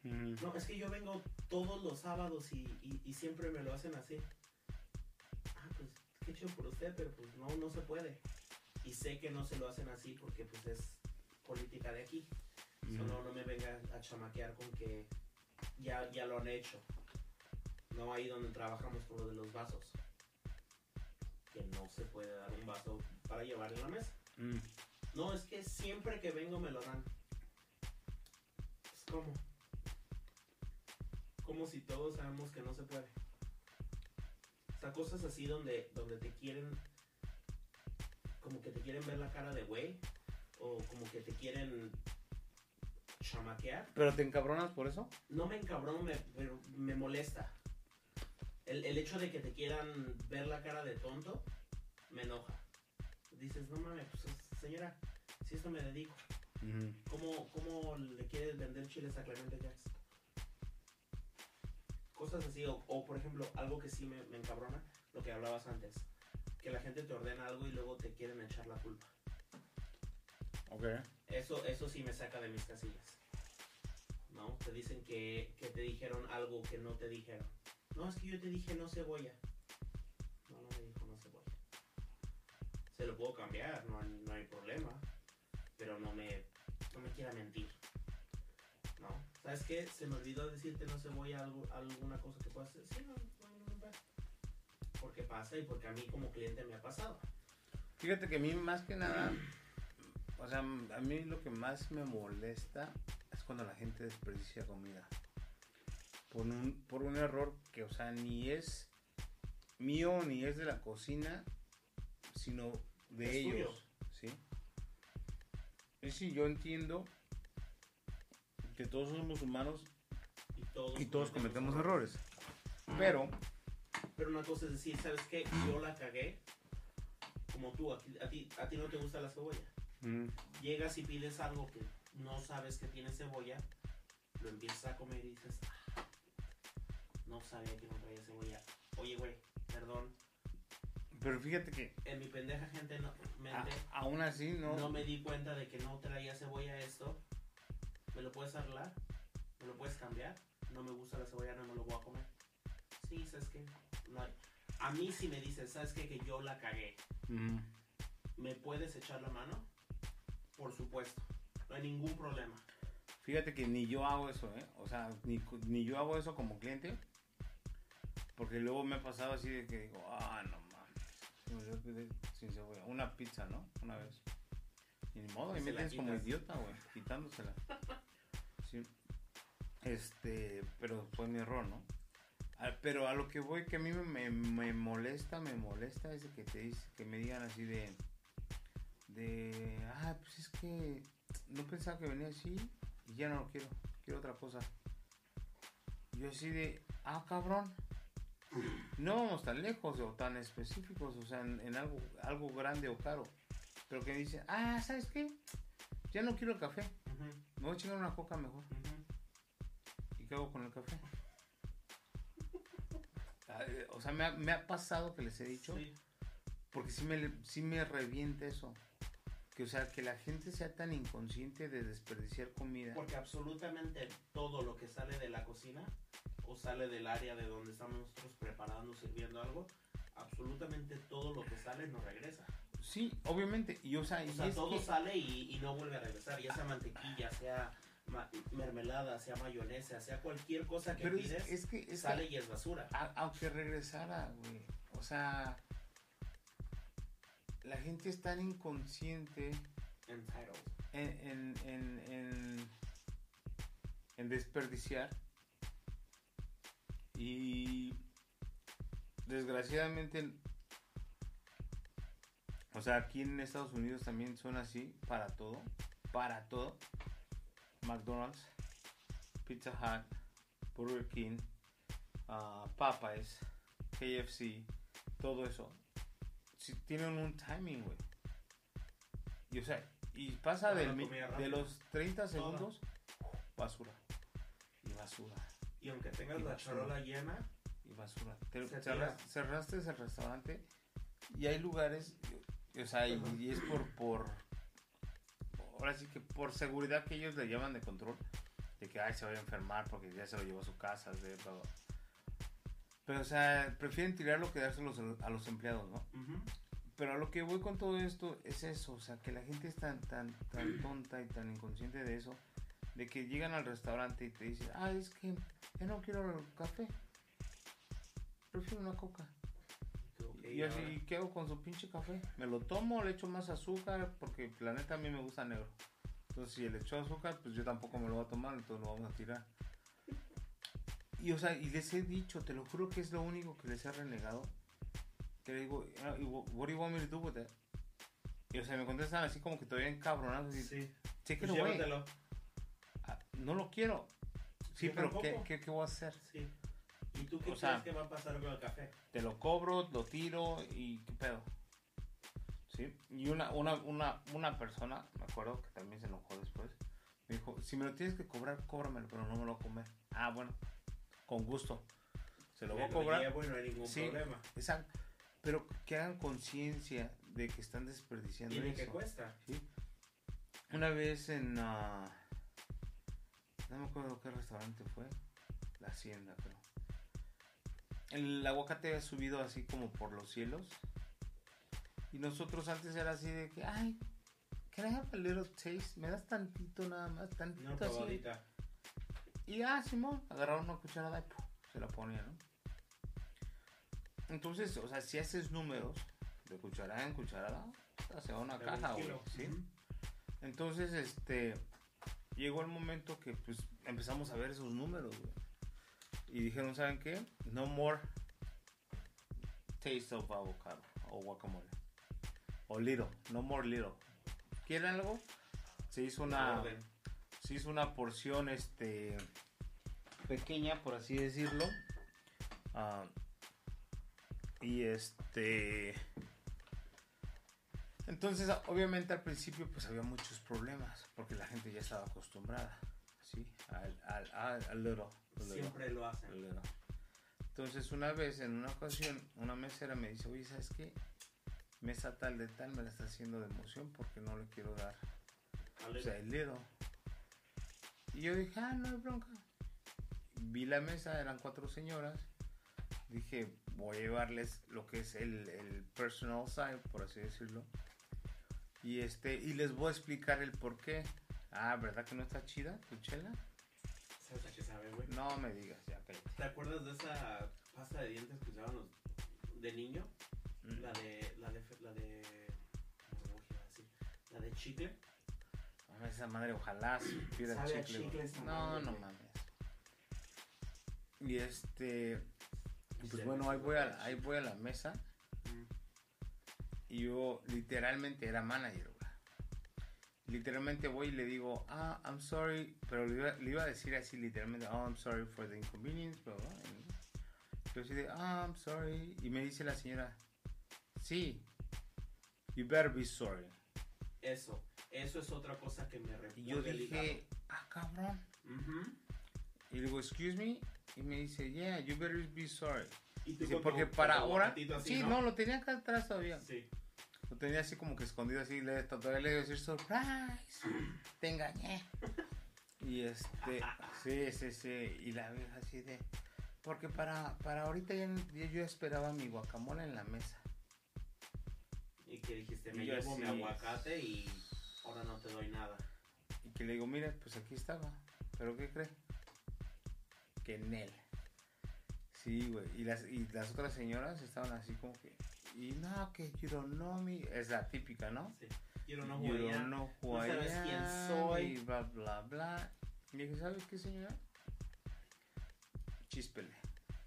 Ujú. No, es que yo vengo todos los sábados y, y, y siempre me lo hacen así. Ah, pues qué chido por usted, pero pues no, no se puede. Y sé que no se lo hacen así porque pues es política de aquí. Ujú. no, me vengan a chamaquear con que ya, ya lo han hecho. No ahí donde trabajamos con lo de los vasos. Que no se puede dar un vaso para llevar en la mesa. Mm. No, es que siempre que vengo me lo dan. Pues, ¿cómo? Como si todos sabemos que no se puede. O sea, cosas así donde, donde te quieren. Como que te quieren ver la cara de güey. O como que te quieren chamaquear. ¿Pero te encabronas por eso? No me encabrono, me, pero me molesta. El, el hecho de que te quieran ver la cara de tonto, me enoja. Dices, no mames, pues señora, si esto me dedico. ¿Cómo, cómo le quieres vender chiles a Clemente Jacks? Cosas así, o, o, por ejemplo, algo que sí me, me encabrona, lo que hablabas antes. Que la gente te ordena algo y luego te quieren echar la culpa. Ok. Eso, eso sí me saca de mis casillas. ¿No? Te dicen que, que te dijeron algo que no te dijeron. No, es que yo te dije no cebolla. No, no me dijo no cebolla. Se lo puedo cambiar, no, hay- no hay problema. Pero no me, no me quiera mentir. ¿No? ¿Sabes qué? Se me olvidó decirte no cebolla algo, alguna cosa que puedas hacer. Sí, no, no, no, no, no. Porque pasa y porque a mí como cliente me ha pasado. Fíjate que a mí más que nada, o sea, a mí lo que más me molesta es cuando la gente desperdicia comida. Por un, por un error que, o sea, ni es mío ni es de la cocina, sino de Es ellos. Es si yo entiendo que todos somos humanos Y todos, y todos cometemos errores. Pero, Pero una cosa es decir, ¿sabes qué? Yo la cagué. Como tú, a ti, a ti, a ti no te gusta la cebolla. mm, Llegas y pides algo que no sabes que tiene cebolla, lo empiezas a comer y dices, "Ah, no sabía que no traía cebolla. Oye, güey, perdón, pero fíjate que en mi pendeja gente no, a- mente, aún así no... no me di cuenta de que no traía cebolla esto. ¿Me lo puedes arreglar? ¿Me lo puedes cambiar? No me gusta la cebolla, no me lo voy a comer. Sí, ¿sabes qué? No hay- A mí si me dices, ¿sabes qué? Que yo la cagué. Mm. ¿Me puedes echar la mano? Por supuesto. No hay ningún problema. Fíjate que ni yo hago eso, ¿eh? O sea, ni, ni yo hago eso como cliente. Porque luego me ha pasado así de que digo, ah, no mames. Yo pedí sin cebolla. Una pizza, ¿no? Una vez. Y ni modo, Y y me tienes como idiota, güey, quitándosela. Sí. Este, pero fue mi error, ¿no? Ah, pero a lo que voy, que a mí me, me, me molesta, me molesta es de que te dice, que me digan así de, de, ah, pues es que no pensaba que venía así y ya no lo quiero, quiero otra cosa. Yo así de, ah, cabrón, no vamos tan lejos o tan específicos, o sea, en, en algo, algo grande o caro. Pero que dice, ah, ¿sabes qué? Ya no quiero el café, me voy a chingar una coca mejor. ¿Y qué hago con el café? O sea, me ha, me ha pasado que les he dicho, Sí. porque sí me, sí me revienta eso. Que, o sea, que la gente sea tan inconsciente de desperdiciar comida. Porque absolutamente todo lo que sale de la cocina o sale del área de donde estamos nosotros preparando, sirviendo algo, absolutamente todo lo que sale nos regresa. Sí, obviamente. Y, o sea, O sea, todo que- sale y, y no vuelve a regresar, ya sea mantequilla, sea ma- mermelada, sea mayonesa, sea cualquier cosa que pero es, pides, es que, es que sale y es basura. a- aunque regresara, güey. O sea, la gente es tan inconsciente en, en, en, en desperdiciar. Y desgraciadamente, o sea, aquí en Estados Unidos también son así para todo, para todo. McDonald's, Pizza Hut, Burger King, ah, Popeyes, KFC, todo eso. Si tienen un timing, güey. Y o sea, y pasa del de los 30 segundos, basura. Y basura. Y aunque tengas Y la basura. charola llena, y basura. Te- Se cerra- cerraste el restaurante y hay lugares, o sea, y, y es por, por, ahora sí que por seguridad que ellos le llaman de control, de que ay, se vaya a enfermar porque ya se lo llevó a su casa, de, bla. pero o sea, prefieren tirarlo que dárselo a los empleados, ¿no? Pero a lo que voy con todo esto es eso, o sea, que la gente es tan, tan, tan tonta y tan inconsciente de eso, de que llegan al restaurante y te dicen, ah, es que ya no quiero el café, prefiero una coca. ok, y así, ahora- ¿y ¿qué hago con su pinche café? Me lo tomo, le echo más azúcar, porque la neta a mí me gusta negro. Entonces, si le echo azúcar, pues yo tampoco me lo voy a tomar, entonces lo vamos a tirar. Y, o sea, y les he dicho, te lo juro que es lo único que les he renegado. Le digo, "Ah, what do you want me to do with that? Y, o sea, me contestan así como que todavía encabronados. Sí, sí, que pues llévatelo. Ah, No lo quiero. Sí, Yo pero ¿qué, qué, qué voy a hacer? Sí. ¿Y tú qué O crees sea- que va a pasar con el café? te lo cobro, lo tiro y qué pedo. ¿Sí? Y una, una, una, una persona, me acuerdo que también se enojó después, me dijo, si me lo tienes que cobrar, cóbramelo, pero no me lo voy a comer. Ah, bueno, con gusto. Se lo voy a cobrar. llevo y no hay ningún Sí. problema. Exacto. Pero que hagan conciencia de que están desperdiciando ¿Y de eso. cuesta? ¿sí? Una vez en... ah, no me acuerdo qué restaurante fue. La Hacienda, creo. El aguacate ha subido así como por los cielos. Y nosotros antes era así de que, ay, can I have a little taste? Me das tantito nada más, tantito así. probadita. Y ah, Simón, agarraron una cucharada y ¡pum! se la ponía, ¿no? Entonces, o sea, si haces números de cucharada en cucharada, se va una de caja, güey. ¿sí? Entonces, este, llegó el momento que pues empezamos a ver esos números, güey. Y dijeron, ¿saben qué? No more taste of avocado o guacamole. O little, no more little. ¿Quieren algo? Se hizo una, se hizo una porción, este, pequeña, por así decirlo. Ah, y este... Entonces, obviamente al principio pues había muchos problemas, porque la gente ya estaba acostumbrada, ¿sí? Al, al, al, al Siempre lo hacen. Entonces, una vez, en una ocasión, una mesera me dice, oye, ¿sabes qué? Mesa tal de tal me la está haciendo de emoción porque no le quiero dar, o sea, el little. Y yo dije, ah, no hay bronca. Vi la mesa, eran cuatro señoras. Dije, voy a llevarles lo que es el, el personal side, por así decirlo. Y este, y les voy a explicar el por qué. Ah, ¿verdad que no está chida tu chela? ¿Sabes a qué sabe, güey? No me digas, ya cállate. ¿Te acuerdas de esa pasta de dientes que usábamos de niño? Mm. La de. La de. La de. La de chicle. Mames, esa madre, ojalá supiera chicle. chicle esa no, madre, no mames. Y este, pues bueno, ahí voy, a, ahí voy a la mesa. Y yo literalmente era manager, güey. Literalmente voy y le digo, ah, I'm sorry, pero le iba, le iba a decir así literalmente, oh, I'm sorry for the inconvenience, bla, bla. Pero así de, ah, I'm sorry. Y me dice la señora, sí, you better be sorry. Eso, eso es otra cosa que me Y yo dije, ah, cabrón. Ujú. Y le digo, excuse me. Y me dice, yeah, you better be sorry. Y tú Dice, con porque tu- para con tu ahora. así, Sí, no, lo tenía acá atrás todavía. Sí. Lo tenía así como que escondido así. Le, todavía le iba a decir, surprise. Te engañé. Y este. Sí, sí, sí. Y la vieja así de. Porque para, para ahorita ya, ya yo esperaba mi guacamole en la mesa. Y que dijiste, me llevo mi aguacate y ahora no te doy nada. Y que le digo, mira, pues aquí estaba. ¿Pero qué cree? Que en él. Sí, güey. Y las, y las otras señoras estaban así como que. Y no, que you don't know me. Es la típica, ¿no? Sí. You don't know who no I sabes quién am, soy. Y bla, bla, bla. Y dije, ¿sabes qué, señora? Chispele.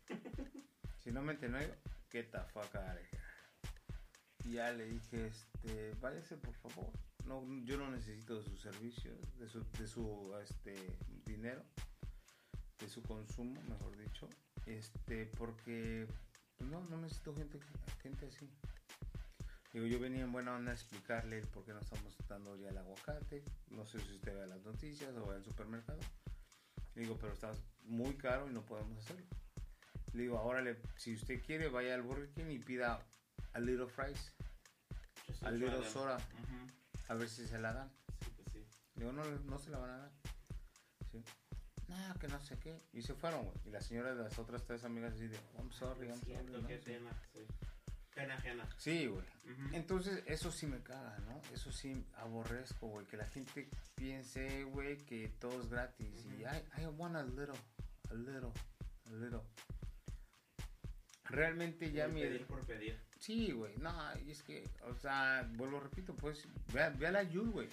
si no me out of here. Y ya le dije, este, váyase por favor. No, yo no necesito de su servicio, de su, de su este, dinero, de su consumo, mejor dicho. Este, porque pues no, no necesito gente, gente así. Digo, yo venía en buena onda a explicarle por qué no estamos dando ya el aguacate. No sé si usted ve las noticias o va al supermercado. Le digo, pero está muy caro y no podemos hacerlo. Le digo, ahora le, si usted quiere, vaya al Burger King y pida a little fries, a little soda, Ujú. a ver si se la dan. Sí, pues sí. Le digo, no, no se la van a dar. Sí. No, que no sé qué. Y se fueron, güey. Y la señora de las otras tres amigas así de, "Oh, I'm sorry, I'm sorry. Siento no qué sé". pena, sí. Pena ajena. Sí, güey. Entonces, eso sí me caga, ¿no? Eso sí aborrezco, güey. Que la gente piense, güey, que todo es gratis. Y. I, I want a little, a little, a little. Realmente ya mi... Pedir por pedir. Sí, güey. No, y es que, o sea, vuelvo, repito, pues, ve, ve a la Yul, güey.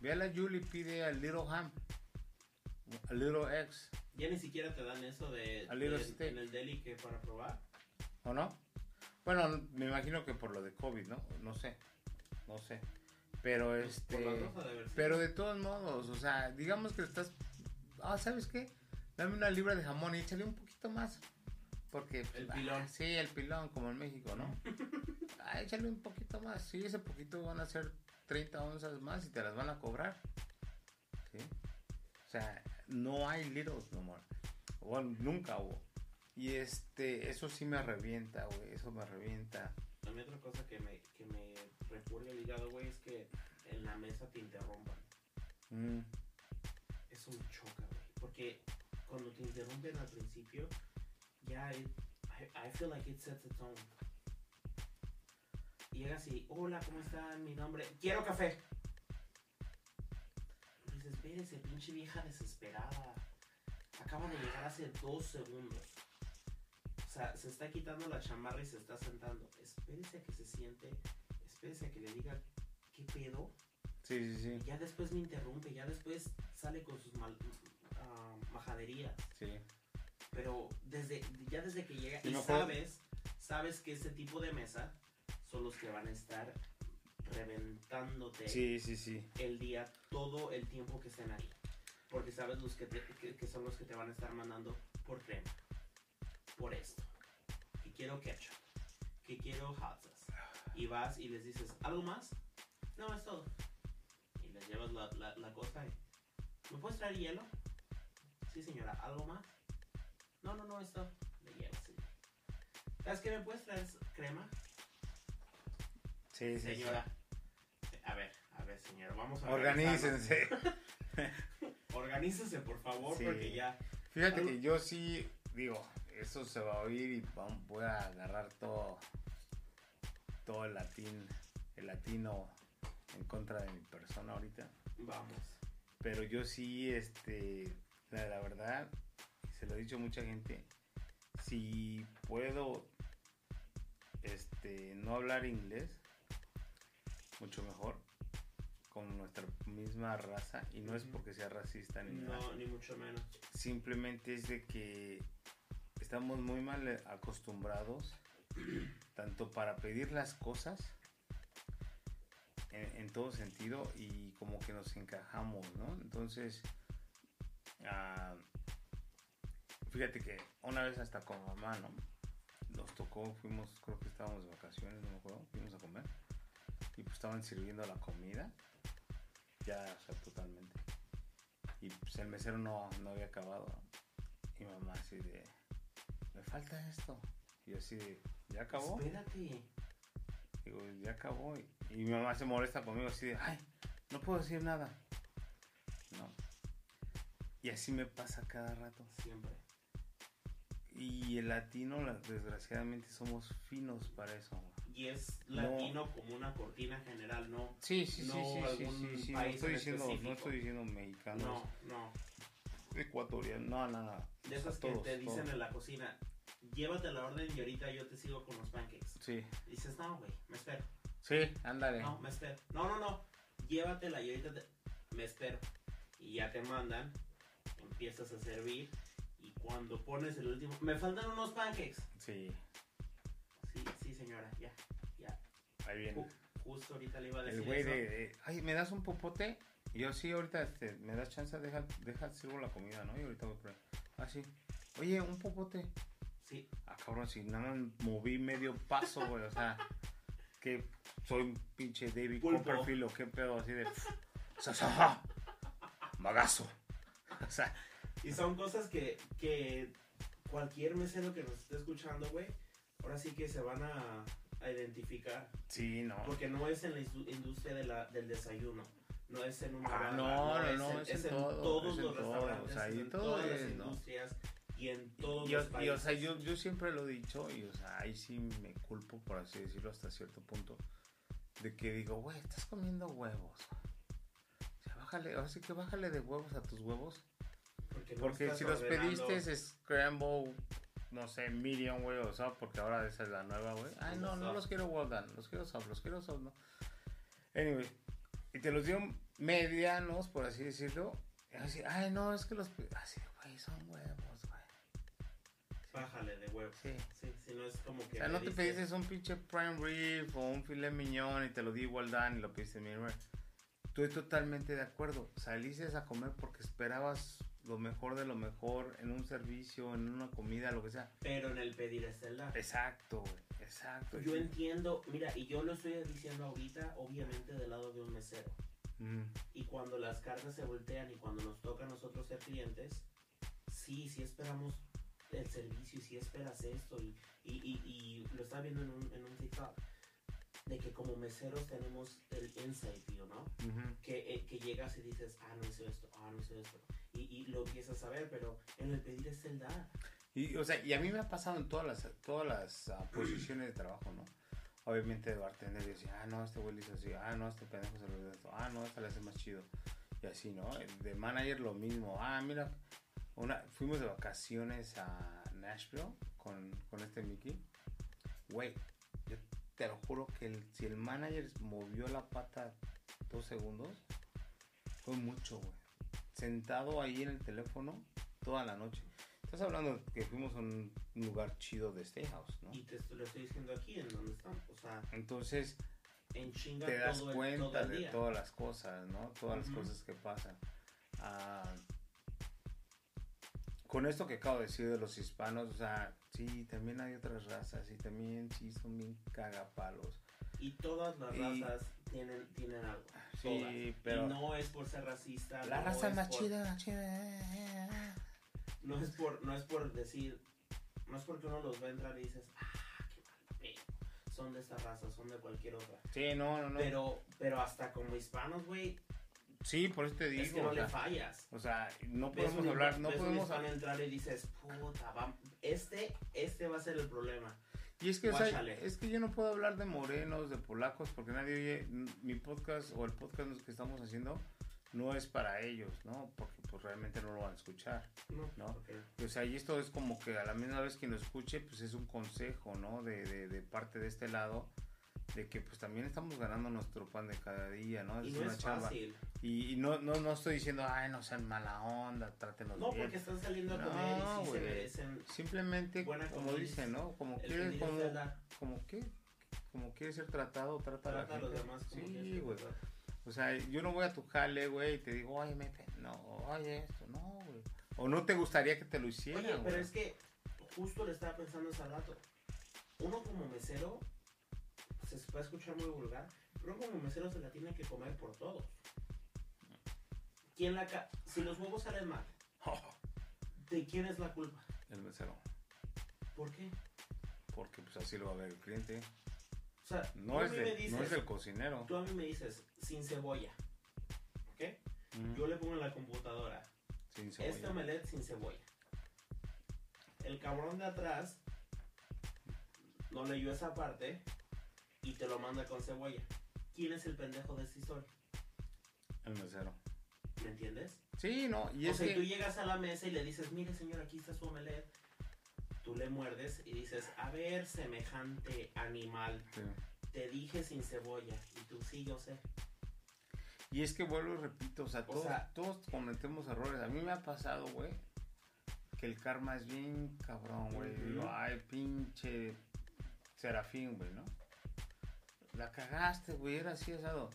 Ve a la Yul y pide a Little Ham. A Little X. Ya ni siquiera te dan eso de, de- en el deli que para probar. ¿O no? Bueno, me imagino que por lo de COVID, ¿no? No sé. No sé. Pero Pues, este... de. Pero de todos modos, o sea, digamos que estás. Ah, ¿sabes qué? Dame una libra de jamón y échale un poquito más. Porque. El ah, pilón. sí, el pilón, como en México, ¿no? ah, échale un poquito más. Sí, ese poquito van a ser 30 onzas más y te las van a cobrar. ¿Sí? O sea, no hay littles no more. O nunca hubo. Y este, eso sí me revienta, güey. Eso me revienta. A mí otra cosa que me, que me recuerda el hígado, güey, es que en la mesa te interrumpan. Mm, Eso me choca, güey. Porque cuando te interrumpen al principio, ya it- I, I feel like it sets a tone. Y llega así, hola, ¿cómo están? Mi nombre, quiero café. Y dices, espérese, pinche vieja desesperada. Acaba de llegar hace dos segundos. O sea, se está quitando la chamarra y se está sentando. Espérese a que se siente, espérese a que le diga qué pedo. sí, sí, sí. Y ya después me interrumpe, ya después sale con sus mal, ah, majaderías. Sí. Pero desde, ya desde que llega, Y sabes, sabes que ese tipo de mesa son los que van a estar reventándote Sí, sí, sí. el día, todo el tiempo que estén ahí. Porque sabes los que, te- que, que son los que te van a estar mandando por crema, por esto, que quiero ketchup, que quiero sauce. Y vas y les dices, ¿algo más? No, es todo. Y les llevas la, la, la cosa y, ¿me puedes traer hielo? Sí, señora, ¿algo más? No, no, no, es todo. Le llevas. sí. ¿Sabes qué? ¿Me puedes traer crema? Sí, sí, sí. A ver, a ver, señora, vamos a Organícense. Organícese, por favor, Sí. porque ya. Fíjate que yo sí, digo, eso se va a oír y voy a agarrar todo, todo el latín, el latino en contra de mi persona ahorita. Vamos. Pero yo sí, este, la, la verdad, se lo he dicho a mucha gente, si puedo, este, no hablar inglés, mucho mejor. con nuestra misma raza y no es porque sea racista ni nada. No, ni mucho menos. Simplemente es de que estamos muy mal acostumbrados tanto para pedir las cosas en, en todo sentido y como que nos encajamos, ¿no? Entonces, ah, fíjate que una vez hasta con mamá, ¿no? Nos tocó, fuimos, creo que estábamos de vacaciones, no me acuerdo, fuimos a comer y pues estaban sirviendo la comida, ya, o sea, totalmente. Y pues el mesero no, no había acabado. Y mamá así de, me falta esto. Y yo así de, ¿ya acabó? Espérate. Digo, ya acabó. Y, y mi mamá se molesta conmigo así de, ay, no puedo decir nada. No. Y así me pasa cada rato. Siempre. Y el latino, la- desgraciadamente, somos finos para eso. Y es No. latino como una cortina general, ¿no? Sí, sí, sí, No sí, sí, algún sí, sí. No país estoy en diciendo, no específico. estoy diciendo mexicanos, No, no. ecuatorianos, no, no, no. De esas que todos, te dicen todos. en la cocina, llévate la orden y ahorita yo te sigo con los pancakes. Sí, Y dices, no, güey, me espero. sí, ándale. No, me espero. No, no, no. Llévatela y ahorita te- me espero. Y ya te mandan, empiezas a servir. Y cuando pones el último, me faltan unos pancakes. Sí, señora, ya, ya. ahí viene. Ju- justo ahorita le iba a decir El güey eso. de, de, ay, ¿me das un popote? Y yo, sí, ahorita, este, me das chance, deja, deja, sirvo la comida, ¿no? Y ahorita voy por ahí. Ah, sí. Oye, un popote. Sí, Ah, cabrón, si nada más moví medio paso, güey, o sea, que soy un pinche David Pulpo. Copperfield o qué pedo, así de, magazo. O sea, Y son cosas que, que cualquier mesero que nos esté escuchando, güey, ahora sí que se van a, a identificar. sí, no. Porque no es en la indu- industria de la, del desayuno. No es en una Ah, barra, no, no, es, no, en, es en en todo, todos es en los todo, restaurantes, o sea, y en todo todas las es, ¿no? industrias y en todos Y, los y, países. o sea, yo, yo siempre lo he dicho, y o sea, ahí sí me culpo, por así decirlo, hasta cierto punto, de que digo, güey, estás comiendo huevos. O sea, bájale, ahora sí que bájale de huevos a tus huevos. porque no Porque estás si los pediste es scramble, no sé, medium, güey, o sea, porque ahora esa es la nueva, güey. Ay, no, no Soft. los quiero well done, los quiero soft, los quiero soft, no. Anyway, y te los dio medianos, por así decirlo. Y así, ay, no, es que los... Así, güey, son huevos, güey. Bájale de huevo. Sí. Sí, si no es como que. O sea, no te diste- pediste un pinche prime rib o un filet mignon y te lo di done y lo pediste medium rare. Estoy totalmente de acuerdo. Saliste a comer porque esperabas lo mejor de lo mejor en un servicio, en una comida, lo que sea. Pero en el pedir está dar. Exacto. Exacto. Yo entiendo, mira, y yo lo estoy diciendo ahorita, obviamente del lado de un mesero. Mm, Y cuando las cartas se voltean y cuando nos toca a nosotros ser clientes, sí, sí esperamos el servicio y sí esperas esto. Y, y, y, y lo estaba viendo en un, en un TikTok, de que como meseros tenemos el insight ¿no? Que, eh, que llegas y dices, ah, no hice esto, ah, no hice esto. Y, lo empiezas a ver, pero en el pedir es el dar. Y, o sea, y a mí me ha pasado en todas las, todas las ah, posiciones de trabajo, ¿no? Obviamente de bartender decía, ah, no, este güey le hizo así, ah, no, este pendejo se lo esto, ah, no, esta le hace más chido. Y así, ¿no? De manager lo mismo, ah, mira, una, fuimos de vacaciones a Nashville con, con este Mickey. Güey, yo te lo juro que si el manager movió la pata dos segundos, fue mucho, güey. Sentado ahí en el teléfono toda la noche. Estás hablando que fuimos a un lugar chido de Steakhouse, ¿no? Y te lo estoy diciendo aquí, en donde estamos. O sea, Entonces en chinga te das todo el- cuenta todo el de día. todas las cosas, ¿no? Todas las Ujú. cosas que pasan. Ah, con esto que acabo de decir de los hispanos, o sea, sí, también hay otras razas y también sí son bien cagapalos. Y todas las Y- razas tienen, tienen algo. Sí, todas. pero- Y no es por ser racista. La no raza es más por- chida, chida. No es por, no es por decir, no es porque uno los ve entrar y dices, ah, qué mal pedo. Son de esta raza, son de cualquier otra. Sí, no, no, no. Pero, pero hasta como hispanos, güey, sí, por eso te digo. es que no o le sea, fallas. O sea, no podemos un- hablar, no un podemos hispano entrar y dices, puta, va- este, este va a ser el problema. Y es que, es que yo no puedo hablar de morenos, de polacos, porque nadie oye mi podcast o el podcast que estamos haciendo no es para ellos, ¿no? Porque pues realmente no lo van a escuchar. No, No. O sea, y esto es como que a la misma vez quien lo escuche, pues es un consejo, ¿no? De, de, de parte de este lado, de que pues también estamos ganando nuestro pan de cada día, ¿no? Y Es no una es fácil. Y, y no, no, no estoy diciendo, ay, no sean mala onda, trátenos No, bien. porque están saliendo a No, comer y sí se merecen Simplemente, como dicen, ¿no? Como quieres, como, como que, como quieres ser tratado, trata, Trata a los demás como Sí, güey. O sea, yo no voy a tu jale, güey, y te digo, oye, me pe- no, oye, esto, no, güey. O no te gustaría que te lo hicieran, Oye, pero es que justo le estaba pensando hace rato. Uno como mesero, se puede escuchar muy vulgar, pero como mesero se la tiene que comer por todos. ¿Quién la ca- si los huevos salen mal, ¿de quién es la culpa? El mesero. ¿Por qué? Porque pues así lo va a ver el cliente. O sea, tú No a es, mí de- me dices, no es del cocinero. tú a mí me dices sin cebolla, ¿ok? Mm, Yo le pongo en la computadora sin cebolla. este omelette sin cebolla. El cabrón de atrás no leyó esa parte y te lo manda con cebolla. ¿Quién es el pendejo de esta historia? El mesero. ¿Me entiendes? Sí, no, y o sea, que... tú llegas a la mesa y le dices, mire señor, aquí está su omelette. Tú le muerdes y dices, a ver, semejante animal, Sí. te dije sin cebolla. Y tú, sí, yo sé. Y es que vuelvo y repito, o sea, O todos, sea- todos cometemos errores. A mí me ha pasado, güey, que el karma es bien cabrón, güey. Ay, pinche serafín, güey, ¿no? La cagaste, güey, era así asado.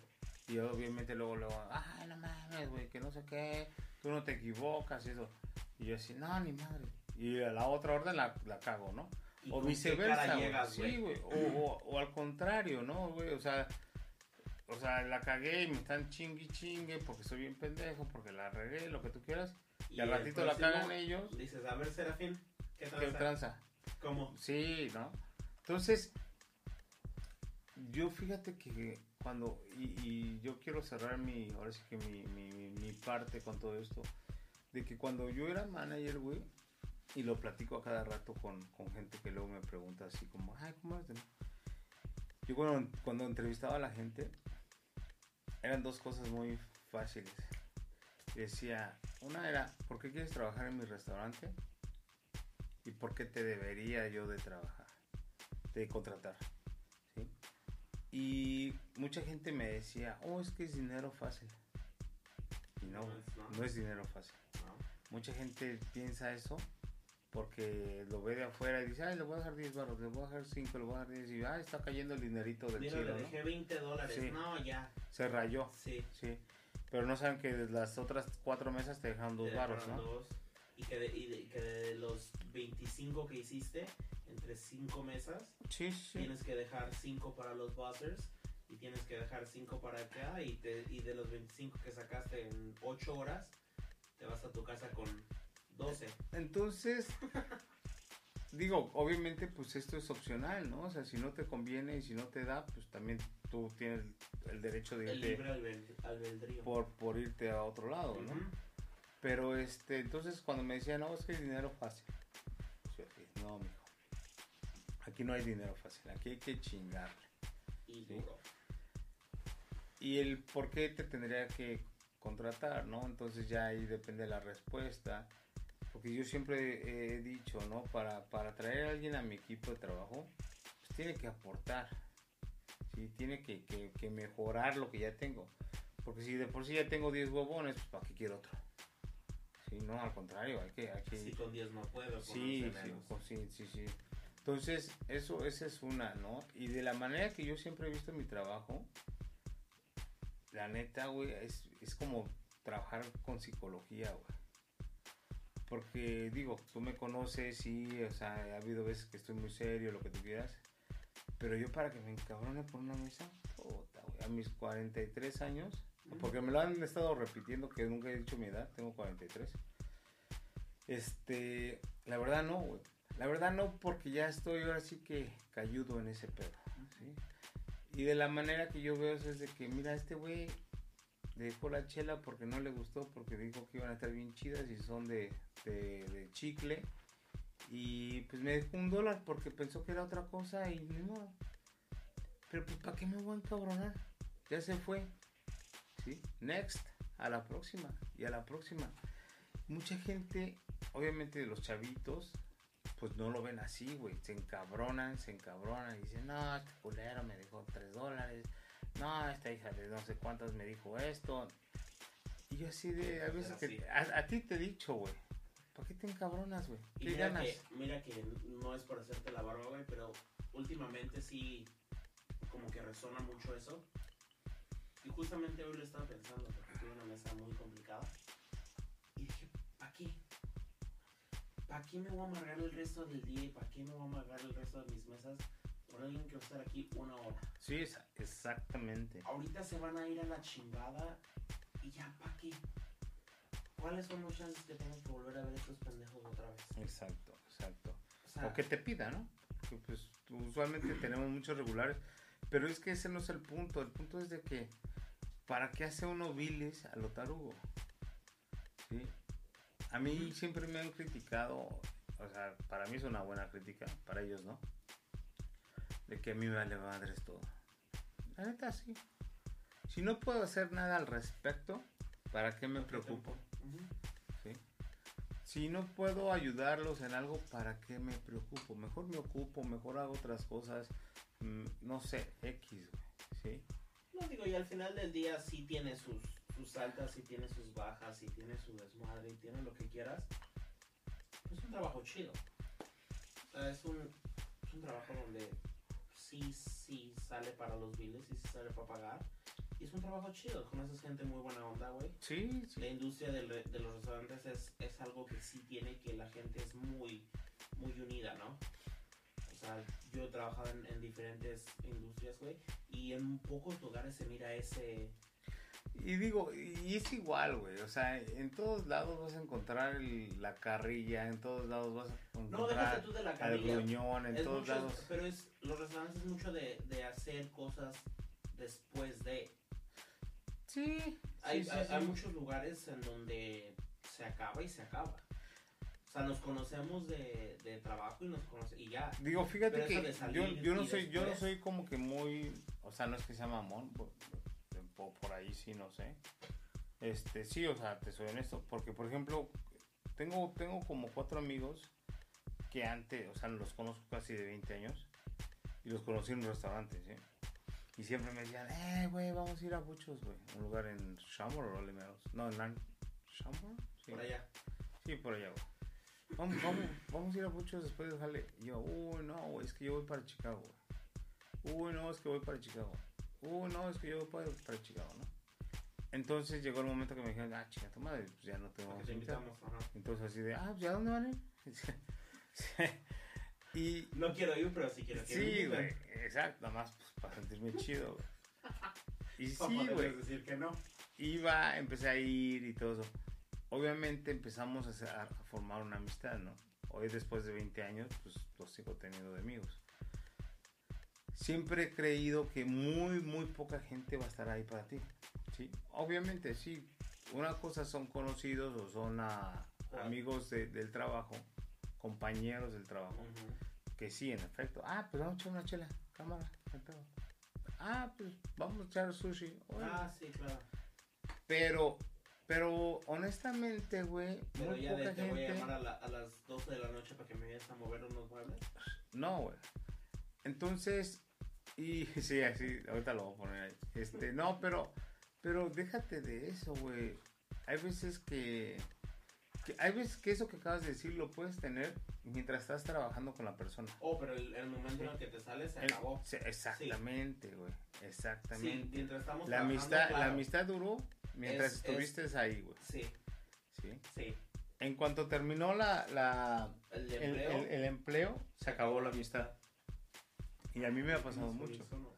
Y obviamente luego, luego, ay, no mames, güey, que no sé qué, tú no te equivocas y eso. Y yo así, no, ni madre. Y a la otra orden la, la cago, ¿no? ¿Y o qué viceversa, güey. Sí, güey. O, o, o al contrario, ¿no, güey? O sea, o sea, la cagué y me están chingue y chingue porque soy bien pendejo, porque la regué, lo que tú quieras. Y, al ratito la cagan ellos. Dices, a ver, Serafín, ¿qué ¿Qué tranza? tranza? ¿Cómo? Sí, ¿no? Entonces, yo fíjate que cuando, y, yo quiero cerrar mi, ahora sí que mi, mi, mi- mi parte con todo esto, de que cuando yo era manager, güey, y lo platico a cada rato con, con gente que luego me pregunta así como, ay, ¿cómo es? Yo cuando, cuando entrevistaba a la gente, eran dos cosas muy fáciles. Decía, una era, ¿por qué quieres trabajar en mi restaurante? ¿Y por qué te debería yo de trabajar? De contratar. Y mucha gente me decía, oh, es que es dinero fácil. Y no, No es, no. no dinero fácil. ¿no? Mucha gente piensa eso porque lo ve de afuera y dice, ay, le voy a dejar 10 barros, le voy a dejar 5, le voy a dejar 10 y, ay, está cayendo el dinerito del Mira, chilo, le ¿no? dejé 20 dólares. Sí. No, ya. Se rayó, Sí. sí. Pero no saben que de las otras cuatro mesas te dejan dos barros, dejaron ¿no? dos. Y que, de, y de- que de los 25 que hiciste, entre 5 mesas, Sí, sí. tienes que dejar 5 para los buzzers y tienes que dejar 5 para acá. Y, te- y de los 25 que sacaste en 8 horas, te vas a tu casa con 12. Entonces, digo, obviamente, pues esto es opcional, ¿no? O sea, si no te conviene y si no te da, pues también tú tienes el derecho de El irte libre albed- albedrío. por, por irte a otro lado, ¿no? Pero este, entonces cuando me decían, no, es que es dinero fácil. Yo dije, no, mijo. Aquí no hay dinero fácil, aquí hay que chingarle. Y Sí. Y el por qué te tendría que contratar, ¿no? Entonces ya ahí depende la respuesta. Porque yo siempre he dicho, ¿no? Para, para traer a alguien a mi equipo de trabajo, pues tiene que aportar. ¿sí? Tiene que, que- que mejorar lo que ya tengo. Porque si de por sí ya tengo 10 huevones, pues ¿para qué quiero otro? Sí, no, al contrario, hay que... Hay que Si con 10 no puedo, con Sí, 11 sí, sí, sí, sí. Entonces, eso, esa es una, ¿no? Y de la manera que yo siempre he visto mi trabajo, la neta, güey, es, es como trabajar con psicología, güey. Porque, digo, tú me conoces, sí, o sea, ha habido veces que estoy muy serio, lo que tú quieras. Pero yo para que me encabrone por una mesa, puta, güey, a mis 43 años. Porque me lo han estado repitiendo que nunca he dicho mi edad, tengo 43. Este, la verdad no, güey. La verdad no, porque ya estoy ahora sí que cayudo en ese pedo. Y de la manera que yo veo es de que, mira, este güey dejó la chela porque no le gustó, porque dijo que iban a estar bien chidas y son de chicle. Y pues me dejó un dólar porque pensó que era otra cosa y ni modo. Pero pues, ¿para qué me voy a encabronar? Ya se fue. ¿Sí? Next. A la próxima. Y a la próxima. Mucha gente, obviamente los chavitos, pues no lo ven así, güey. Se encabronan, se encabronan y dicen, no, este culero me dejó tres dólares. No, esta hija de no sé cuántas me dijo esto. Y yo así de, a veces sí. a, a ti te he dicho, güey. ¿Por qué te encabronas, güey? ¿Qué mira ganas? que, mira que no es por hacerte la barba, güey, pero últimamente sí como que resona mucho eso. Y justamente hoy lo estaba pensando porque tuve una mesa muy complicada. Y dije, ¿para qué? ¿Para qué me voy a amargar el resto del día y para qué me voy a amargar el resto de mis mesas por alguien que va a estar aquí una hora? Sí, es- exactamente. Ahorita se van a ir a la chingada y ya, ¿para qué? ¿Cuáles son los chances que tengo que volver a ver estos pendejos otra vez? Exacto, exacto. O sea, O que te pida, ¿no? Porque pues usualmente tenemos muchos regulares, pero es que ese no es el punto. El punto es de que, ¿para qué hace uno bilis a lo tarugo? ¿Sí? A mí siempre me han criticado, o sea, para mí es una buena crítica, para ellos no, de que a mí me vale madres todo. La neta sí. Si no puedo hacer nada al respecto, ¿para qué me preocupo? Si no puedo ayudarlos en algo, ¿para qué me preocupo? Mejor me ocupo, mejor hago otras cosas, no sé, X, güey, ¿sí? No digo, y al final del día sí tiene sus, sus altas, sí tiene sus bajas, sí tiene su desmadre, y tiene lo que quieras. Es un trabajo chido. Es un, es un trabajo donde sí, sí sale para los biles y sí sale para pagar. Y es un trabajo chido, conoces gente muy buena onda, güey. Sí, La sí. industria del re- de los restaurantes es, es algo que sí tiene que la gente es muy, muy unida, ¿no? Sea, yo he trabajado en, en diferentes industrias, güey, y en pocos lugares se mira ese... Y digo, y es igual, güey, o sea, en todos lados vas a encontrar el- la carrilla, en todos lados vas a No, encontrar tú de la al carrilla. gruñón, en Es todos mucho- lados. Pero es, los restaurantes es mucho de, de hacer cosas después de... Sí, sí, Hay, sí, hay, sí. hay muchos lugares en donde se acaba y se acaba. O sea, nos conocemos de, de trabajo y nos conoce y ya. Digo, fíjate Pero que yo, yo no soy, yo no soy como que muy, o sea, no es que sea mamón, por, por, por ahí sí, no sé. Este, sí, o sea, te soy honesto, porque por ejemplo, tengo, tengo como cuatro amigos que antes, o sea, los conozco casi de 20 años y los conocí en un restaurante, ¿sí? Y siempre me decían, eh, güey, vamos a ir a Buchos, güey, un lugar en Shamrock o Limeros. No, en Lan- Shamrock, sí. Por allá. Sí, por allá, güey. Vamos, vamos, vamos a ir a muchos después de jale. Y yo, uy, no, es que yo voy para Chicago. Uy, no, es que voy para Chicago. Uy, no, es que yo voy para, para Chicago, ¿no? Entonces llegó el momento que me dijeron, ah, chica, tu madre, pues ya no te vamos te invitamos, ajá. Entonces así de, ah, pues ya dónde van a ir. y No quiero ir, pero sí quiero que me sí, güey, exacto, nada más pues, para sentirme chido, güey. Y sí, güey decir que no. iba, empecé a ir y todo eso. Obviamente empezamos a, formar una amistad, ¿no? Hoy después de 20 años, pues los sigo teniendo de amigos. Siempre he creído que muy, muy poca gente va a estar ahí para ti. ¿sí? Obviamente, sí. Una cosa son conocidos o son ah, Claro. amigos de- del trabajo, compañeros del trabajo que sí, en efecto. Ah, pues vamos a echar una chela, cámara. Ah, pues vamos a echar sushi. Ah, sí, claro. Pero, pero honestamente, güey, Pero muy ya de, poca te voy a llamar a, la- a las 12 de la noche para que me vayas a mover unos muebles. No, güey. Entonces, y sí, así, ahorita lo voy a poner ahí. Este, no, pero, pero déjate de eso, güey. Hay veces que, que, hay veces que eso que acabas de decir lo puedes tener mientras estás trabajando con la persona. Oh, pero el, el momento en el que te sales se El- acabó. sí, exactamente, güey. Sí, Exactamente. mientras estamos la amistad, la amistad duró mientras Es- estuviste ahí, güey. Sí, ¿sí? sí. En cuanto terminó la, la, El empleo. el- el empleo, se acabó la amistad. Y a mí me ha pasado mucho. eso no.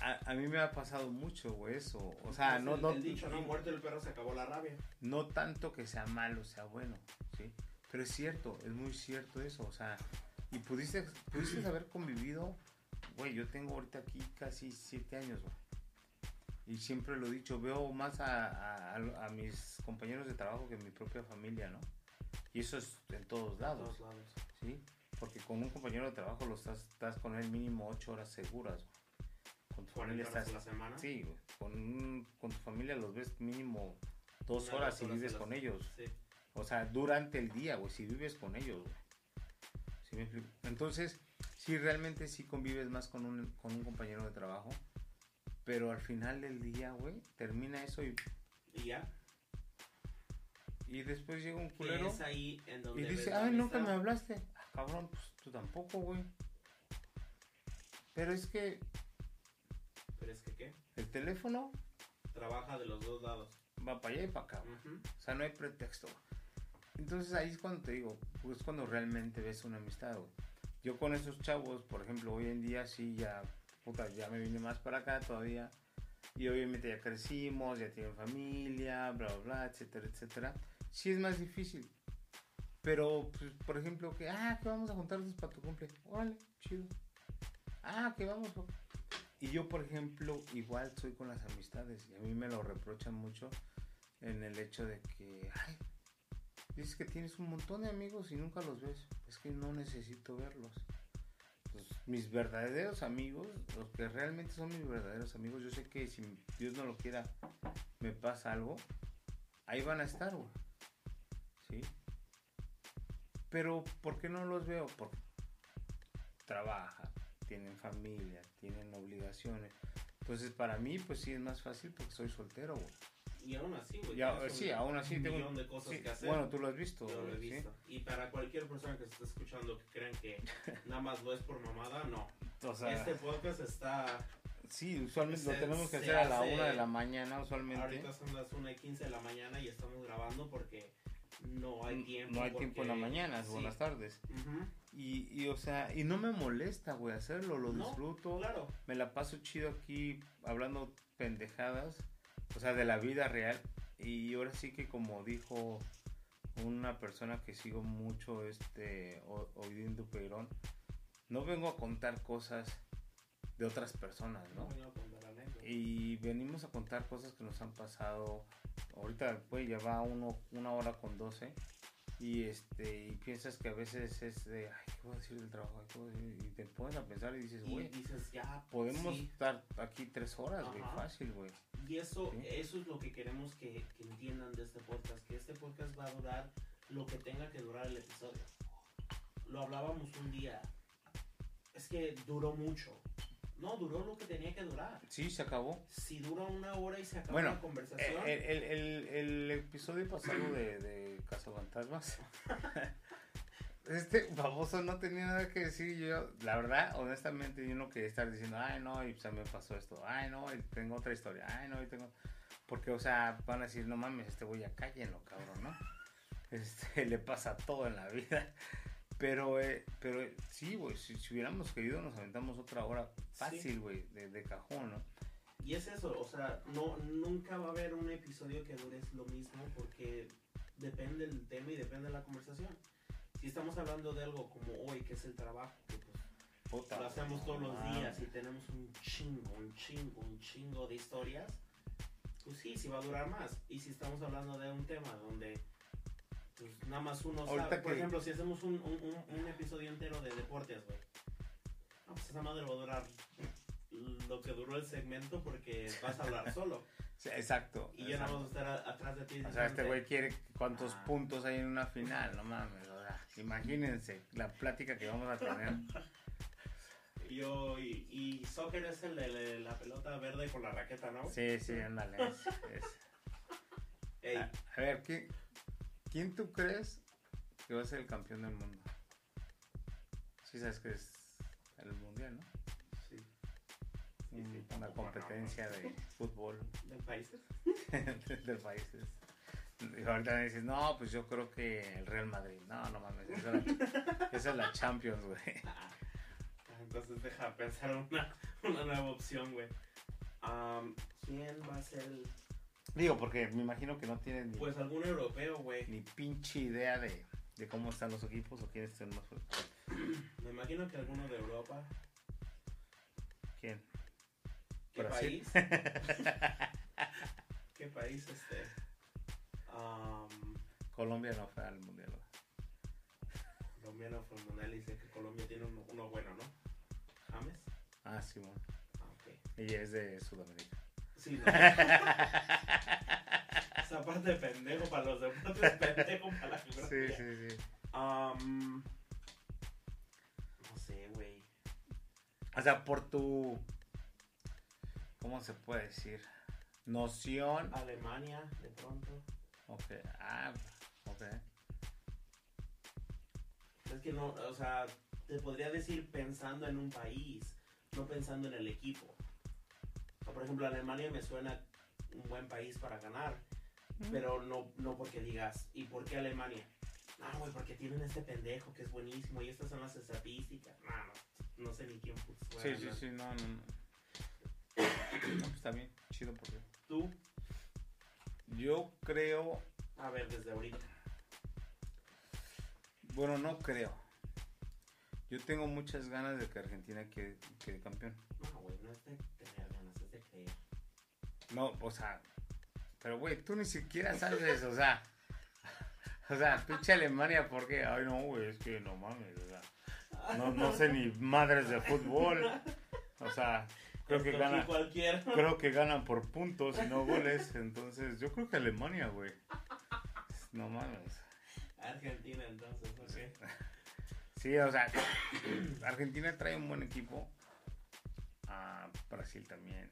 A, a mí me ha pasado mucho, güey, eso. O sea, no, el, no, el dicho, no muerto el perro se acabó la rabia. no tanto que sea malo, sea bueno, ¿sí? Pero es cierto, es muy cierto eso, o sea, y pudiste, pudiste haber convivido, güey, yo tengo ahorita aquí casi siete años, güey. Y siempre lo he dicho, veo más a, a- a mis compañeros de trabajo que mi propia familia, ¿no? Y eso es en todos lados, todos lados. ¿sí? Porque con un compañero de trabajo lo estás, estás con él mínimo ocho horas seguras, güey. Con tu 40 familia horas estás... a la semana. Sí, güey. Con, con tu familia los ves mínimo dos Una, horas horas vives con ellos. Sí. O sea, durante el día, güey, si vives con ellos, güey. ¿Sí me explico? Entonces, sí, realmente sí convives más con un, con un compañero de trabajo, pero al final del día, güey, termina eso y, Y ya. y después llega un culero es ahí en donde y dice, ay, nunca me hablaste. Ah, cabrón, pues tú tampoco, güey. Pero es que Pero es que, ¿qué? el teléfono Trabaja de los dos lados. va para allá y para acá. O sea, no hay pretexto. Entonces ahí es cuando te digo, pues cuando realmente ves una amistad, güey. Yo con esos chavos, por ejemplo, hoy en día sí ya, puta, ya me vine más para acá todavía. Y obviamente ya crecimos, ya tienen familia, bla, bla, bla, etcétera, etcétera. Sí es más difícil. Pero, pues, por ejemplo, que, ah, que vamos a juntarnos para tu cumple. Órale, chido. Ah, que vamos. pa- Y yo, por ejemplo, igual soy con las amistades. Y a mí me lo reprochan mucho en el hecho de que, ay, dices que tienes un montón de amigos y nunca los ves. Es que no necesito verlos. Pues, mis verdaderos amigos, los que realmente son mis verdaderos amigos, yo sé que si Dios no lo quiera, me pasa algo, ahí van a estar, güey. ¿Sí? Pero, ¿por qué no los veo? Porque trabajan, tienen familia, tienen obligaciones. Entonces, para mí, pues sí es más fácil porque soy soltero, güey. Y aún así, güey. Sí, un aún así tengo millón de cosas sí, que hacer. Bueno, tú lo has visto. Yo lo he ¿sí? visto. Y para cualquier persona que se esté escuchando que crean que nada más lo es por mamada, no. O sea, este podcast está. sí, usualmente lo se- tenemos que hacer a la una de la mañana, usualmente. Ahorita son las 1 y 15 de la mañana y estamos grabando porque no hay tiempo. No hay tiempo en la mañana, sí. buenas tardes. Ujú, Y, y, o sea, y no me molesta, güey, hacerlo, lo No, disfruto. Claro. Me la paso chido aquí hablando pendejadas, o sea, de la vida real. Y ahora sí que como dijo una persona que sigo mucho, este, O- Oidindo Peirón, no vengo a contar cosas de otras personas, ¿no? Y venimos a contar cosas que nos han pasado. Ahorita, güey, ya va uno, una hora con 12. Y este y piensas que a veces es de, ay, ¿qué voy a decir del trabajo? Y te pones a pensar y dices, güey, dices, ya. podemos sí. estar aquí tres horas, güey, fácil, güey. Y eso, Sí. eso es lo que queremos que, que entiendan de este podcast, que este podcast va a durar lo que tenga que durar el episodio. Lo hablábamos un día. Es que duró mucho. No, duró lo que tenía que durar. Sí, se acabó. Si dura una hora y se acaba Bueno, eh, la El, conversación, el, el- el episodio pasado de, de Cazafantasmas. Este baboso no tenía nada que decir. Yo, la verdad, honestamente, yo no quería estar diciendo, ay, no, y se me pasó esto. Ay, no, y tengo otra historia. Ay, no, y tengo. Porque, o sea, van a decir, no mames, este güey ya cállenlo, cabrón, ¿no? Este, le pasa todo en la vida. Pero, eh, pero eh, sí, güey, si, si hubiéramos querido, nos aventamos otra hora fácil, güey, de, de cajón, ¿no? y es eso, o sea, no, nunca va a haber un episodio que dure lo mismo porque depende del tema y depende de la conversación. Si estamos hablando de algo como hoy, que es el trabajo, que pues Puta, lo hacemos todos los días y tenemos un chingo, un chingo, un chingo de historias, pues sí, sí va a durar más. Y si estamos hablando de un tema donde pues nada más uno Ahorita sabe, por que- ejemplo, si hacemos un, un, un- un episodio entero de deportes, güey. No, pues esa madre va a durar lo que duró el segmento porque vas a hablar solo. Sí, exacto. Y ya nada exacto. más estar a- atrás de ti. O sea, este güey quiere cuántos Ah. puntos hay en una final, no mames. O sea, imagínense la plática que vamos a tener. Yo, y, y soccer es el de la- la pelota verde con la raqueta, ¿no? Sí, sí, ándale. es- es. Ey, A, a ver, ¿quién, ¿quién tú crees que va a ser el campeón del mundo? Sí sabes que es el mundial, ¿no? sí. Un- sí, una no, competencia de fútbol ¿Del países? del país. Y ahorita me dices, no, pues yo creo que el Real Madrid. No, no mames, esa es la, esa es la Champions, güey. Ah, Entonces deja pensar una, una nueva opción, güey. Am, ¿Quién va a ser el...? Digo, porque me imagino que no tienes ni, Pues algún europeo, güey. ni pinche idea de, de cómo están los equipos o quiénes están más fuertes. Me imagino que alguno de Europa. ¿Quién? ¿Qué Brasil. país? ¿Qué país este? Am, Colombia no fue al mundial. güey. Colombia no fue al mundial y dice que Colombia tiene uno, uno bueno, ¿no? James. Ah, Simón. Ah, ok. Y es de Sudamérica. Sí, no. Esa parte de pendejo para los deportes, pendejo para la Sí, geografía. sí, sí. Am, O sea, por tu. ¿Cómo se puede decir? Noción. Alemania, de pronto. Ok. Ah, ok. Es que no, o sea, te podría decir pensando en un país, no pensando en el equipo. Por ejemplo, Alemania me suena un buen país para ganar, pero no, no porque digas, ¿y por qué Alemania? No, güey, porque tienen este pendejo que es buenísimo y estas son las estadísticas. No, no, no sé ni quién puso. Sí, sí, sí, no, no, no. No, pues está bien, chido porque. Tú, Yo creo. a ver, desde ahorita. Bueno, no creo. Yo tengo muchas ganas de que Argentina quede, quede campeón. No, güey, no es de tener No, o sea. Pero, güey, tú ni siquiera sabes, o sea. O sea, pinche Alemania, ¿por qué? Ay, no, güey, es que no mames, o sea. No, no sé ni madres de fútbol. O sea, creo que Escogí gana. cualquiera. Creo que ganan por puntos y no goles. Entonces, yo creo que Alemania, güey. No mames. Argentina, entonces, ok. Sí, o sea, Argentina trae un buen equipo. Ah, Brasil también.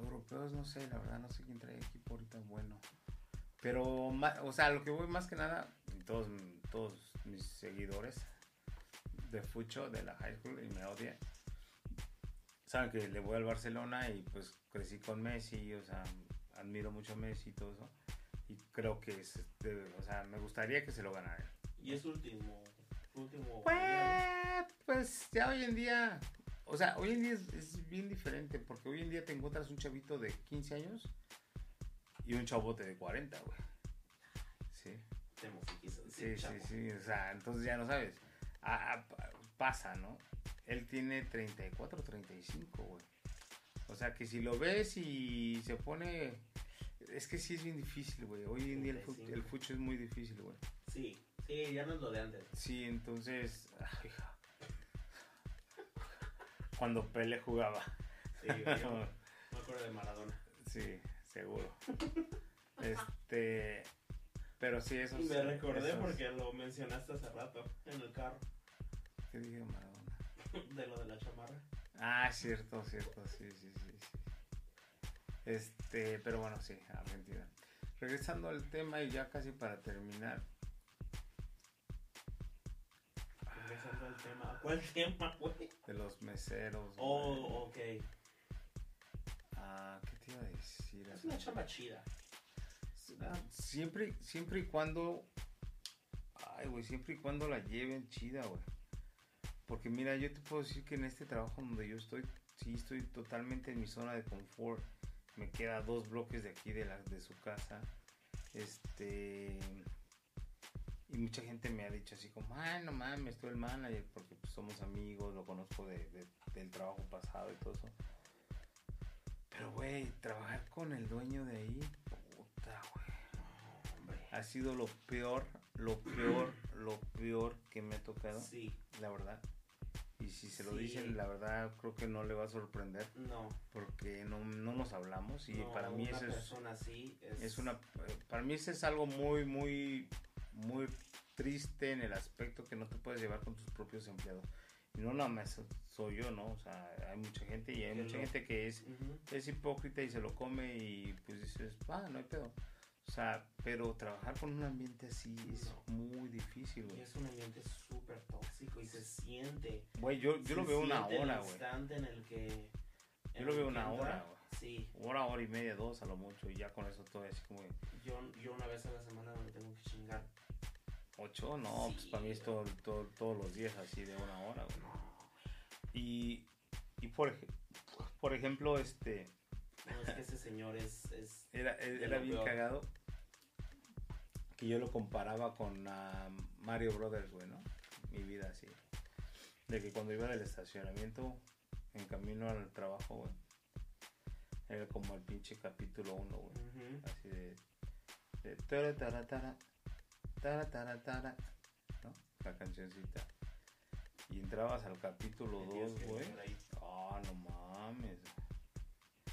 Europeos, no sé, la verdad, no sé quién trae equipo ahorita bueno. Pero, o sea, lo que voy más que nada, todos, todos mis seguidores de Fucho, de la high school, y me odian, saben que le voy al Barcelona y pues crecí con Messi, o sea, admiro mucho a Messi y todo eso. Y creo que, es, o sea, me gustaría que se lo ganara. Y es último, último. Pues, pues ya hoy en día, o sea, hoy en día es, es bien diferente, porque hoy en día te encuentras un chavito de 15 años y un chavote de 40, güey. Sí, sí, sí, sí, o sea, entonces ya no sabes. Ah, ah, pa- pasa, ¿no? Él tiene 34, 35, güey. O sea, que si lo ves y se pone... Es que sí es bien difícil, güey. Hoy en día el, 35. el fucho es muy difícil, güey. Sí, sí, ya no es lo de antes. Sí, entonces. ay, ja. Cuando Pele jugaba. Sí, yo me acuerdo de Maradona. sí, seguro. Este. Pero sí, eso me recordé esos- porque lo mencionaste hace rato en el carro, ¿Qué dije Maradona? de lo de la chamarra. Ah, cierto, cierto, sí, sí, sí, sí. Este, pero bueno, sí, Argentina. Regresando al tema y ya casi para terminar. Al tema. ¿Cuál tema, güey? De los meseros. güey. Oh, ok. Ah, ¿qué te iba a decir? Es una chamba chida. Ah, Siempre, siempre y cuando. Ay, güey, siempre y cuando la lleven chida, güey. Porque mira, yo te puedo decir que en este trabajo donde yo estoy, sí estoy totalmente en mi zona de confort. Me queda dos bloques de aquí de, la, de su casa. Este. Y mucha gente me ha dicho así como, ay, no mames, tú el manager, porque pues, somos amigos, lo conozco de, de- del trabajo pasado y todo eso. Pero, güey, trabajar con el dueño de ahí, puta, güey. Ha sido lo peor, lo peor, lo peor que me ha tocado, Sí, la verdad. Y si se lo Sí. dicen, la verdad, creo que no le va a sorprender, no. porque no, no nos hablamos y no, para mí una eso es, persona así es, es una, eh, para mí eso es algo muy, muy, muy triste en el aspecto que no te puedes llevar con tus propios empleados. Y no nada más soy yo, ¿no? O sea, hay mucha gente y hay mucha gente que es Ujú. es hipócrita y se lo come y pues dices, ah, no hay pedo. O sea, pero trabajar con un ambiente así es No. muy difícil, güey. es un ambiente súper tóxico y se siente. Güey, yo, yo lo veo una hora, güey. instante en el que. Yo lo veo una hora, güey. Sí, Hora, hora y media, dos a lo mucho. Y ya con eso todo así como yo, yo una vez a la semana me tengo que chingar. Ocho, no, Sí, pues para mí es todo, todo- todos los días así de una hora, güey. Y, y por, por ejemplo, este, no, es que ese señor es. es era, era bien peor. cagado que yo lo comparaba con Mario Brothers, güey, ¿no? Mi vida así. De que cuando iba del estacionamiento en camino al trabajo, güey, era como el pinche capítulo 1, güey. Así de. de tara, tara, tara, tara, tara, tara, ¿no? La cancioncita. Y entrabas al capítulo Tenías 2, que güey. Ah, no mames.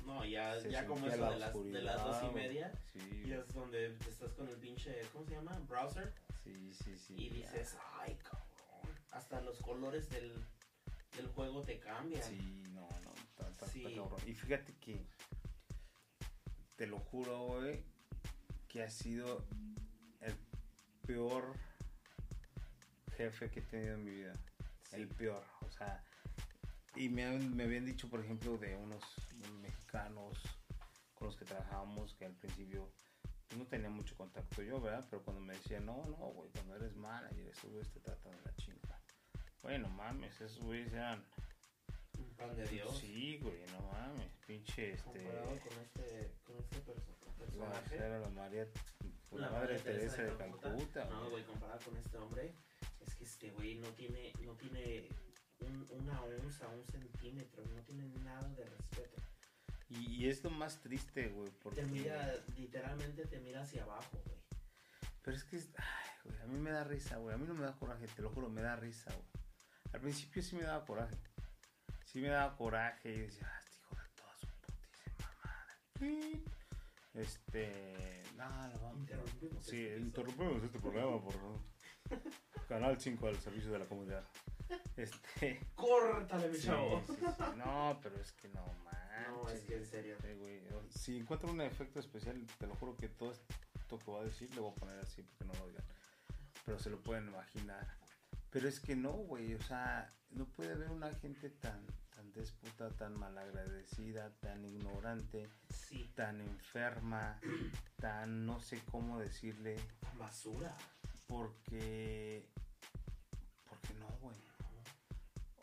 No, ya, Se ya como eso la de las, de las dos y media. Sí, Y es donde estás con el pinche. ¿Cómo se llama? Browser. sí, sí, sí. Y ya. dices, ay, cabrón. Hasta los colores del, del juego te cambia. Sí, no, no, está, está- está Sí. cabrón. Y fíjate que, te lo juro, güey, que ha sido peor jefe que he tenido en mi vida. Sí. El peor, o sea, y me, han- me habían dicho, por ejemplo, de unos mexicanos con los que trabajábamos que al principio pues, no tenía mucho contacto yo, ¿verdad? Pero cuando me decían, no, no, güey, cuando eres manager, esos güeyes te tratan de la chingada. Bueno, mames, esos güeyes eran Un pan de Dios. Sí, güey, no mames, pinche este. Comparado con este, con este perso- La, personaje. era la María, la, La madre Teresa de Calcuta. No, güey. comparado con este hombre, es que este güey no tiene, no tiene un- una onza, un centímetro, no tiene nada de respeto. Y, y es lo más triste, güey, porque. Te mira, literalmente te mira hacia abajo, güey. Pero es que, ay, güey, a mí me da risa, güey. A mí no me da coraje, te lo juro, me da risa, güey. Al principio sí me daba coraje. Sí me daba coraje y decía, ah, este hijo de toda su putísima madre. Este. No, no. Interrumpimos Sí, este interrumpimos este programa por Canal 5 al servicio de la comunidad. Este. Córtale, mi Sí, chavo. sí, sí. No, pero es que no manches. No, es que en serio. Güey. Si encuentro un efecto especial, te lo juro que todo esto que voy a decir le voy a poner así porque no lo oigan. Pero se lo pueden imaginar. Pero es que no, güey. O sea, no puede haber una gente tan déspota, tan malagradecida, tan ignorante, Sí, tan enferma, tan no sé cómo decirle. basura. Porque. Porque no, güey.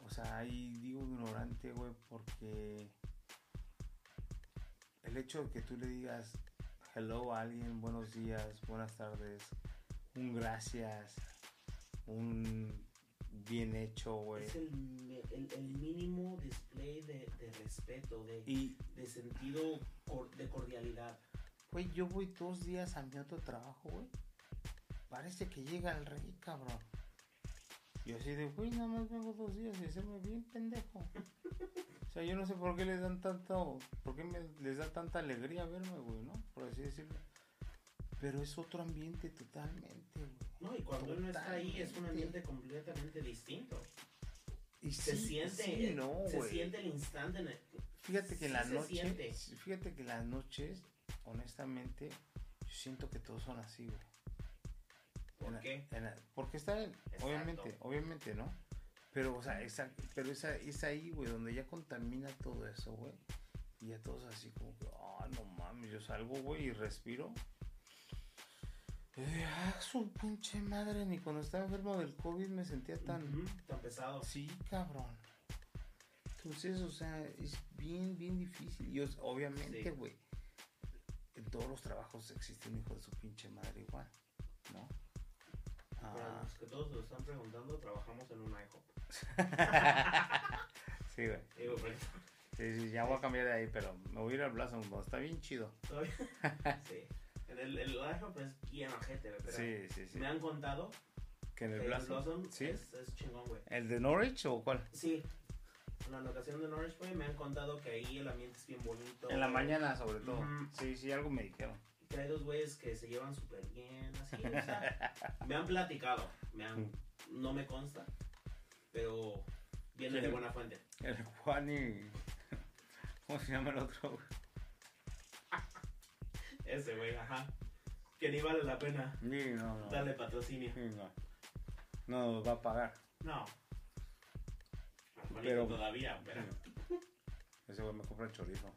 O sea, ahí digo ignorante, güey, porque el hecho de que tú le digas hello a alguien, buenos días, buenas tardes, un gracias, un bien hecho, güey. Es el, el, el mínimo display de, de respeto, de, Y, de sentido cor- de cordialidad. güey, yo voy dos días a mi otro trabajo, güey. Parece que llega el rey, cabrón. Y así de, güey, nada más vengo dos días y hacerme bien pendejo. O sea, yo no sé por qué les dan tanto, por qué me- les da tanta alegría verme, güey, ¿no? Por así decirlo. Pero es otro ambiente totalmente, güey. No, y cuando él no está ahí es un Totalmente. ambiente completamente distinto. Y Se sí, siente, sí, no, se siente el instante en el- Fíjate que en sí la se noche, siente. fíjate que las noches, honestamente, yo siento que todos son así, güey. ¿Por En la- qué? en la- porque está, en- Exacto. obviamente, obviamente, ¿no? Pero, o sea, esa, pero esa, es ahí, güey, donde ya contamina todo eso, güey. Y ya todos así como que, ah, no mames, yo salgo, güey, y respiro. Digo, ah, su pinche madre, ni cuando estaba enfermo del COVID me sentía tan... Tan pesado. Sí, cabrón. Entonces, o sea, es bien, bien difícil. Y os- obviamente, Sí. güey, en todos los trabajos existe un hijo de su pinche madre igual, ¿no? Para Ah, los que todos se lo están preguntando, trabajamos en un IHOP. sí, güey. Digo, pero Sí, sí, ya voy a cambiar de ahí, pero me voy a ir al Blossom, está bien chido. sí. En el, el IHOP es bien ojete, güey, pero Sí, sí, sí. me han contado Que en el Blossom. ¿Sí? es, es chingón, güey. ¿El de Norwich o cuál? Sí. En la locación de Norwich, güey, me han contado que ahí el ambiente es bien bonito. En la mañana, sobre todo. Ujú. Sí, sí, algo me dijeron. Que hay dos güeyes que se llevan súper bien, así, o sea, me han platicado, me han, no me consta, pero viene de buena fuente. El Juan y. ¿Cómo se llama el otro? güey? Ese güey, ajá. Que ni vale la pena Sí, no, no. darle patrocinio. Sí, no. No nos va a pagar. No. Pero todavía, pero. Ese güey me compra el chorizo.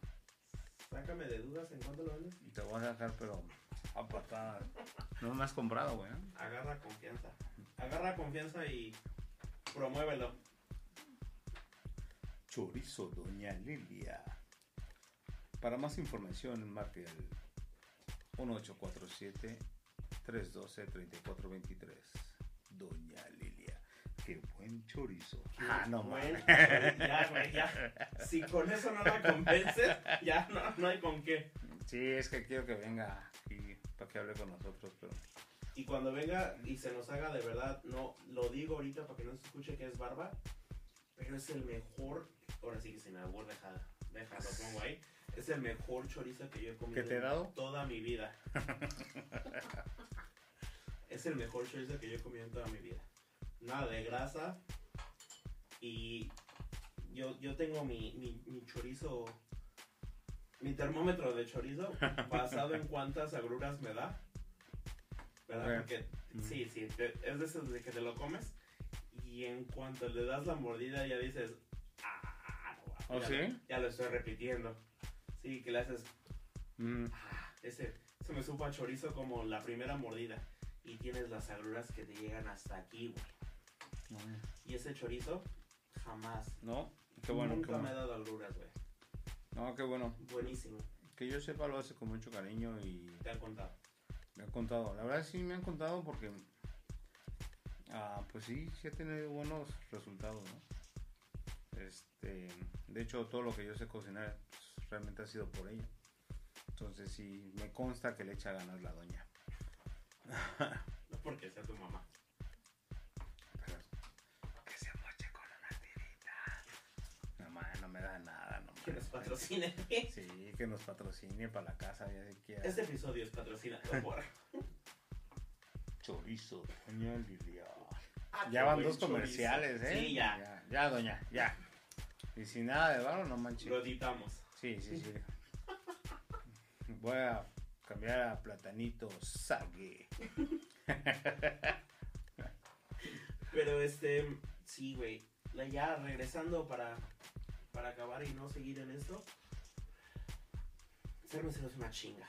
Sácame de dudas en cuánto lo vendes. Y te voy a sacar, pero a patadas. No me has comprado, güey. ¿eh? Agarra confianza. Agarra confianza y promuévelo. Chorizo Doña Lilia. Para más información, marque el 1847-312-3423. Doña Lilia. Qué buen chorizo. Ah, no ya, güey, ya. Si con eso no la convences, ya no, no hay con qué. Sí, es que quiero que venga aquí para que hable con nosotros, pero. Y cuando venga y se nos haga de verdad, no lo digo ahorita para que no se escuche que es barba, pero es el mejor, ahora sí que sin albur, deja, deja, lo pongo ahí, es el mejor chorizo que yo he comido ¿Que te he en toda mi vida. es el mejor chorizo que yo he comido en toda mi vida. Nada de grasa y yo, yo tengo mi, mi, mi chorizo, mi termómetro de chorizo basado en cuántas agruras me da. ¿Verdad? Porque, Mm. sí, sí, te- es de esos de que te lo comes y en cuanto le das la mordida ya dices, ah, no, ¿Oh, sí? ya lo estoy repitiendo. Sí, que le haces, Mm, ah, ese, se me supo a chorizo como la primera mordida. Y tienes las agruras que te llegan hasta aquí, güey. Y ese chorizo, jamás. No, qué bueno, qué Nunca me ha dado agruras, güey. No, qué bueno. Buenísimo. Que yo sepa lo hace con mucho cariño y Te han contado. me han contado. La verdad sí me han contado porque, ah, pues sí, sí ha tenido buenos resultados, ¿no? Este, de hecho todo lo que yo sé cocinar pues, realmente ha sido por ella. Entonces sí, me consta que le echa ganas la doña. No porque sea tu mamá. Pero que se moche con una tirita. No, no me da nada, no Que nos patrocine. Sí, que nos patrocine para la casa, ya se quiera. Este episodio es patrocinado por. Chorizo, doña Lilia. Ah, Ya van dos chorizo. comerciales, ¿eh? Sí, ya. ya. ya, doña, ya. Y sin nada de barro, no manches. Lo editamos. Sí, sí, sí. Voy a cambiar a platanito sague. Pero este. Sí, güey. Ya regresando para. Para acabar y no seguir en esto. Ser mesero es una chinga.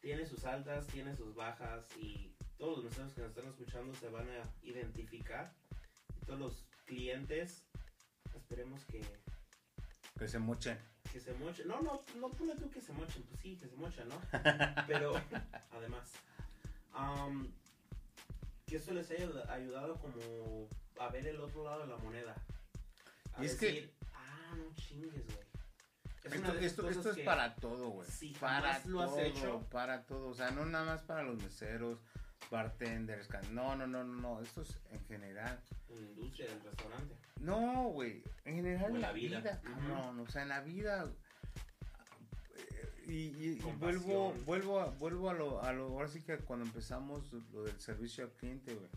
Tiene sus altas, tiene sus bajas y todos los meseros que nos están escuchando se van a identificar. Y todos los clientes, esperemos que, Que se mochen. Que se mochen. No, no, no pone tú que se mochen, pues sí, que se mochen, ¿no? Pero, además, am, que eso les haya ayudado como a ver el otro lado de la moneda. A Y es que- decir, ah, no chingues, güey. Es Esto, esto, es que- para todo, güey. si para lo has todo, hecho. Para todo. O sea, no nada más para los meseros, bartenders. can- No, no, no, no, no. Esto es en general. En la industria del restaurante. No, güey. En general en la la vida. vida, cabrón. O sea, en la vida. eh, Y, y- y Compasión. vuelvo, vuelvo, a, vuelvo a lo, a lo. Ahora sí que cuando empezamos lo del servicio al cliente, güey.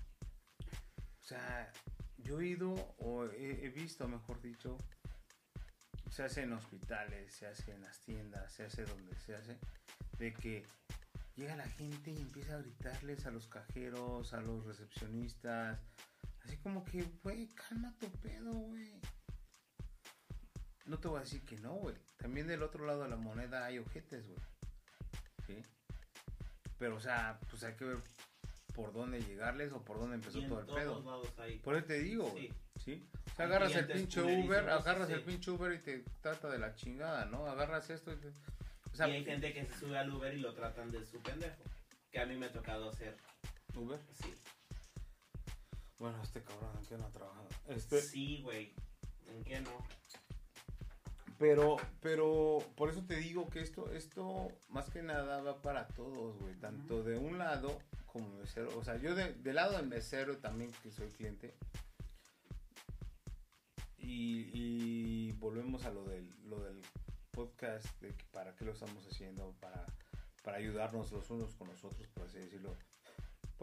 O sea, yo he ido, o he, he visto, mejor dicho, se hace en hospitales, se hace en las tiendas, se hace donde se hace, de que llega la gente y empieza a gritarles a los cajeros, a los recepcionistas, así como que, güey, calma tu pedo, güey. No te voy a decir que no, güey. También del otro lado de la moneda hay ojetes, güey. ¿Sí? Pero, o sea, pues hay que ver por dónde llegarles o por dónde empezó Y en todo el todos pedo. lados hay. Por eso te digo, güey. Sí. ¿Sí? O sea, agarras el pinche Uber, agarras sí. el pinche Uber y te trata de la chingada, ¿no? Agarras esto y te... O sea, y hay gente que se sube al Uber y lo tratan de su pendejo. Que a mí me ha tocado hacer Uber. así. Bueno, este cabrón, ¿en qué no ha trabajado? Este... Sí, güey. ¿En qué no? Pero, pero, por eso te digo que esto, esto más que nada va para todos, güey. Tanto de un lado como mesero. O sea, yo de, del lado del mesero también que soy cliente. Y, y volvemos a lo del, lo del podcast, de que para qué lo estamos haciendo, para, para ayudarnos los unos con los otros, por así decirlo.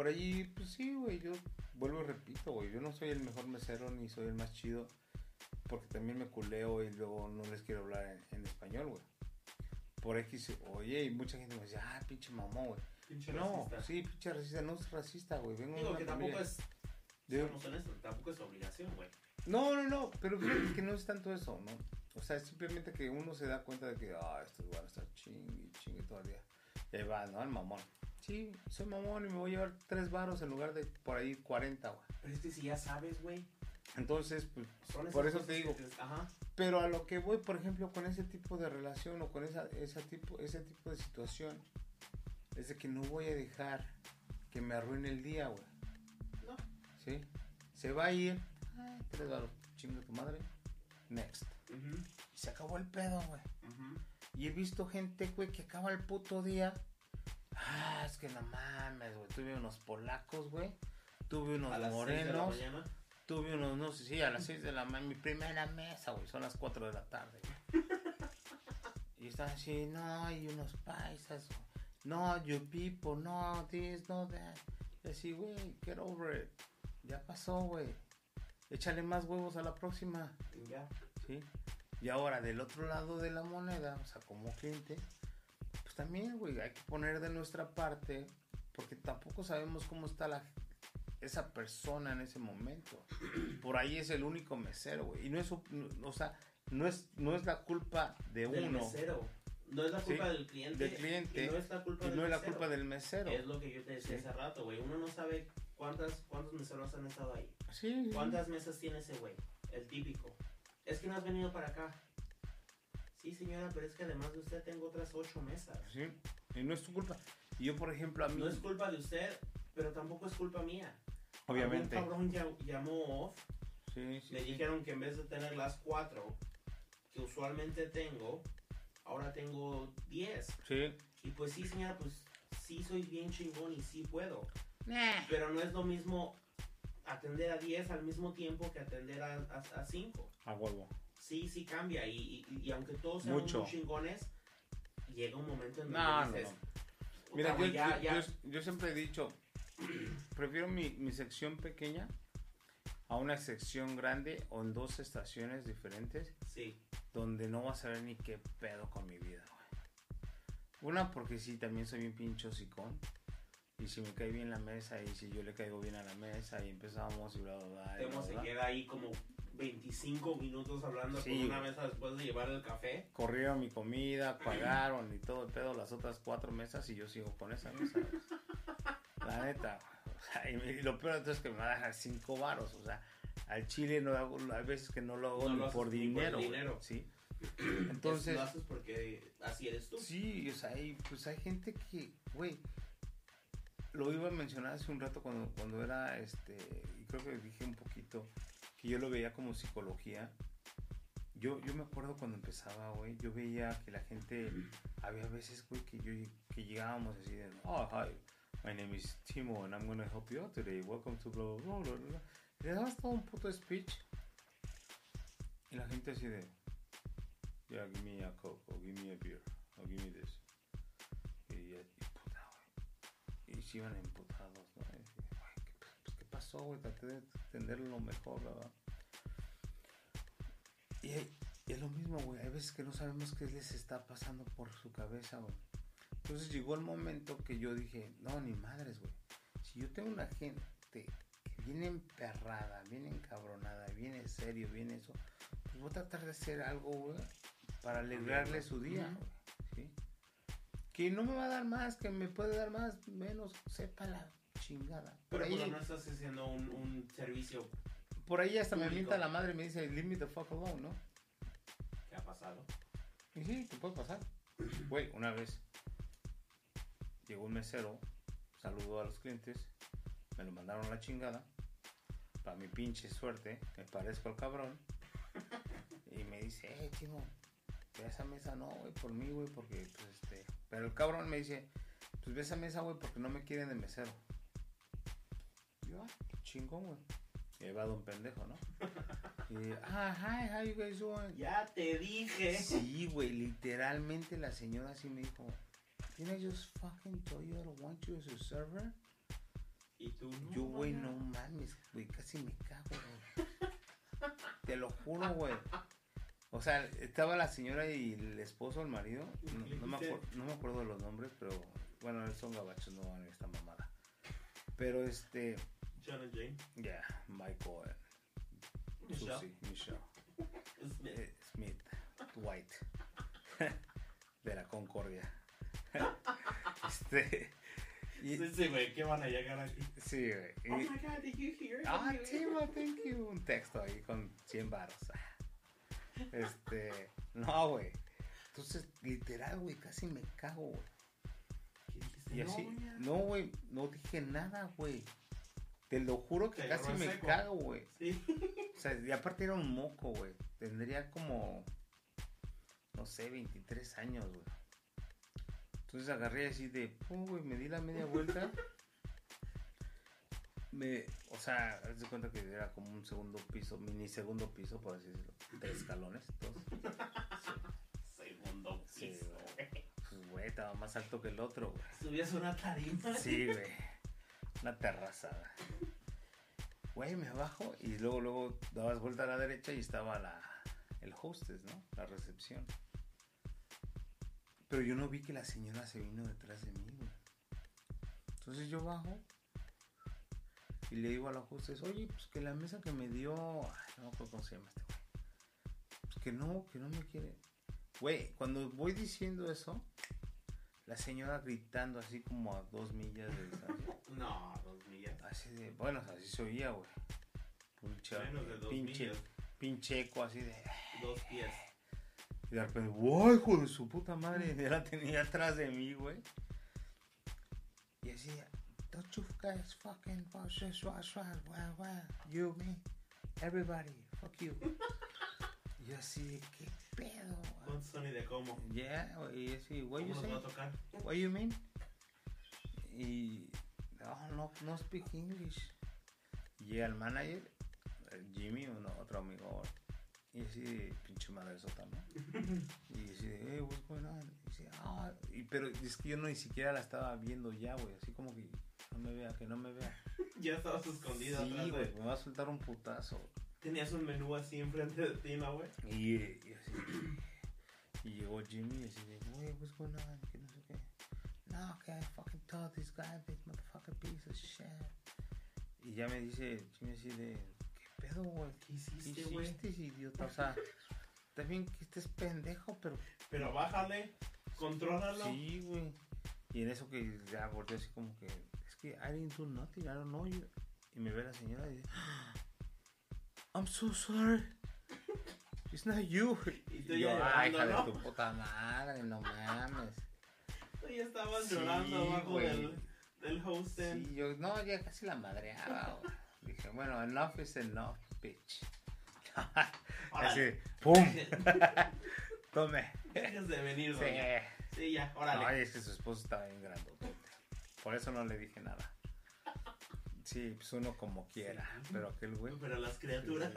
Por allí, pues sí, güey, yo vuelvo y repito, güey, yo no soy el mejor mesero ni soy el más chido, porque también me culeo y luego no les quiero hablar en, en español, güey. Por X, oye, y mucha gente me dice, ah, pinche mamón, güey. Pinche No, racista. sí, pinche racista, no es racista, güey. Vengo de Digo una que tampoco es. de- Seamos honestos, tampoco es obligación, güey. No, no, no, pero fíjate que no es tanto eso, ¿no? O sea, es simplemente que uno se da cuenta de que, ah, estos van a estar chingue, chingue todo el día. Y ahí va, ¿no? El mamón. Sí, soy mamón y me voy a llevar tres varos en lugar de por ahí 40, güey. Pero es que si ya sabes, güey. Entonces, pues, Por eso te digo. Ajá. pero a lo que voy, por ejemplo, con ese tipo de relación o con esa, esa tipo, ese tipo de situación, es de que no voy a dejar que me arruine el día, güey. No. ¿Sí? Se va a ir, ah, tres varos, chingue tu madre, next. Y se acabó el pedo, güey. Y he visto gente, güey, que acaba el puto día. Ah, es que no mames, güey. Tuve unos polacos, güey. Tuve unos A las morenos. mañana. Tuve unos, no sé, sí, a las 6 de la mañana. Mi primera mesa, güey. Son las 4 de la tarde, güey. Y están así, no, hay unos paisas. güey. No, you people, no, this, no, that. Y así, güey, get over it. Ya pasó, güey. échale más huevos a la próxima. Ya. ¿sí? Y ahora, del otro lado de la moneda, o sea, como cliente, también, güey, hay que poner de nuestra parte, porque tampoco sabemos cómo está la, esa persona en ese momento. Por ahí es el único mesero, güey. Y no es, no- o sea, no es, no es la culpa de Del uno, mesero. No es la culpa Sí, del cliente. del cliente, Y no es la culpa del no es la mesero. culpa del mesero. Es lo que yo te decía Sí. hace rato, güey. Uno no sabe cuántas, cuántos meseros han estado ahí. Sí. ¿Cuántas mesas tiene ese güey? El típico. Es que no has venido para acá. Sí, señora, pero es que además de usted tengo otras ocho mesas. Sí, y no es tu culpa. Y yo, por ejemplo, a mí, No es culpa de usted, pero tampoco es culpa mía. obviamente, Un cabrón ya- llamó off. sí, sí, Me sí. dijeron que en vez de tener las cuatro que usualmente tengo, ahora tengo diez. Sí. Y pues sí, señora, pues sí soy bien chingón y sí puedo. Nah. Pero no es lo mismo atender a 10 al mismo tiempo que atender a, a, 5. A huevo. Sí, sí cambia. Y, y, y aunque todos sean Mucho. muy chingones, llega un momento en donde No, dices, no. Mira, "Puta, yo, güey, ya, yo- ya". yo- yo siempre he dicho, prefiero mi, mi sección pequeña a una sección grande o en dos estaciones diferentes Sí, donde no vas a ver ni qué pedo con mi vida, güey. Una, porque sí, también soy un pincho sicón. Y si me cae bien la mesa y si yo le caigo bien a la mesa y empezamos y bla, bla, bla. y bla, Temo se bla. queda ahí como 25 minutos hablando Sí, con una mesa después de llevar el café. corrieron mi comida, pagaron y todo el pedo, las otras cuatro mesas y yo sigo con esa mesa. La neta. güey. O sea, y, lo peor de todo es que me va a dejar cinco varos. O sea, al chile no hago, hay veces que no lo hago No ni, lo por ni por dinero. dinero. ¿sí? Entonces, lo haces porque así eres tú. sí, o sea, hay, pues hay gente que, güey, lo iba a mencionar hace un rato cuando, cuando era, este, y creo que dije un poquito, que yo lo veía como psicología. Yo, yo me acuerdo cuando empezaba, güey, yo veía que la gente, había veces, güey, que, yo, que llegábamos así de, oh, hi, my name is Timo and I'm gonna help you out today, welcome to blah, blah, blah, blah, le dabas todo un puto speech. Y la gente así de, yeah, give me a coke, or give me a beer, or give me this. Y, y puta, güey. Y se iban emputados, ¿no? Pasó, güey? Traté de entenderlo lo mejor, ¿verdad? Y, y es lo mismo, güey. Hay veces que no sabemos qué les está pasando por su cabeza, güey. Entonces llegó el momento que yo dije, no, ni madres, güey. Si yo tengo una gente que viene emperrada, viene encabronada, viene serio, viene eso, pues voy a tratar de hacer algo, güey, para alegrarle su día, Ujú. güey. ¿sí? Que no me va a dar más, que me puede dar más, menos, sepa la chingada. Por Pero ahí, por lo menos estás haciendo un, un servicio por ahí hasta me mienta la madre y me dice, leave me the fuck alone, ¿no? que ha pasado. Y sí, te puede pasar. Güey, una vez llegó un mesero, saludó a los clientes, me lo mandaron a la chingada. Para mi pinche suerte, me parezco al cabrón. Y me dice, eh, Timo, ve a esa mesa no, güey, por mí, güey, porque, pues, este. Pero el cabrón me dice, pues ve a esa mesa, güey, porque no me quieren de mesero. Yo, ah, chingón, güey. Y ahí va don pendejo, ¿no? Y, ah, hi, how you guys doing? Ya te dije. Sí, güey, literalmente la señora sí me dijo, Didn't I just fucking tell you I don't want you as a server? Y tú no. Yo, güey, no mames, güey, casi me cago, güey. Te lo juro, güey. O sea, estaba la señora y el esposo, el marido. No, no me, acuer- no me acuerdo de los nombres, pero bueno, son gabachos, no van a esta mamada. Pero este, And Jane. ya, Michael, and Michelle. Susie, Michelle. Smith. Eh, Smith, White, de la Concordia. este, y- Sí, sí, güey, ¿qué van a llegar aquí? sí, güey. Oh my god, did you hear? ah, Timo, thank you. Un texto ahí con 100 baros. Este, no, güey. Entonces, literal, güey, casi me cago, güey. No, güey, no dije nada, güey. Te lo juro que Te casi me seco. cago, güey. Sí. O sea, y aparte era un moco, güey. Tendría como, no sé, 23 años, güey. Entonces agarré así de, pum, güey, me di la media vuelta. Me, o sea, haz de cuenta que era como un segundo piso, mini segundo piso, por así decirlo. Tres escalones, dos. Segundo Sí, piso, güey. güey. Pues, güey, estaba más alto que el otro, güey. Subías una tarima. Sí, güey. Una terrazada. Güey, me bajo y luego, luego dabas vuelta a la derecha y estaba la, el hostess, ¿no? La recepción. Pero yo no vi que la señora se vino detrás de mí, güey. Entonces yo bajo y le digo a la hostess, oye, pues que la mesa que me dio, ay, no me acuerdo cómo se llama este güey. Pues que no, que no me quiere. Güey, cuando voy diciendo eso, la señora gritando así como a dos millas de distancia. No, dos millas. Así de, bueno, así se oía, güey. Pinche, Menos de dos pinche, millas. pinche eco así de... Dos pies. Y de repente, ¡wow, hijo de su puta madre! Ya la tenía atrás de mí, güey. Y así, don't you guys fucking watch well, well, you, me, everybody, fuck you. Y así, ¿qué pedo? güey?" Con Sony de cómo. Yeah, y así, what ¿Cómo you nos say? va a tocar? What you mean? Y no, no, no speak English. Y llega el manager, el Jimmy, uno, otro amigo, y así, pinche madre sota, ¿no? Y así, de, hey, what's going on? Y dice, ah, y, pero es que yo no ni siquiera la estaba viendo ya, güey, así como que no me vea, que no me vea. Ya estabas escondido atrás Sí, de- güey, me va a soltar un putazo. Tenías un menú así enfrente de ti, ¿no, güey? Y, y así, y llegó Jimmy y así de, wey, what's going on? Que no sé qué. No, que I fucking told this guy, this motherfucker piece of shit. Y ya me dice Jimmy así de, ¿qué pedo, güey? ¿Qué ¿Qué hiciste, güey? hiciste, idiota? O sea, bien que estés pendejo, pero Pero bájale, contrólalo. sí, güey. Y en eso que ya volteé así como que, es que I didn't do nothing, I don't know you. Y me ve la señora y dice, I'm so sorry. It's not you. Y tú yo, ya ay, hija de tu puta madre, no mames. Tú ya estabas Sí, llorando abajo güey. del, del host stand. Sí, yo, no, ya casi la madreaba. güey. Dije, bueno, enough is enough, bitch. Así. ¡pum! Tome. Dejes de venir, Sí. doña. Sí, ya, órale. Ay, es que su esposo estaba bien grandote. Por eso no le dije nada. Sí, pues uno como quiera. Sí. Pero aquel güey. Pero las criaturas.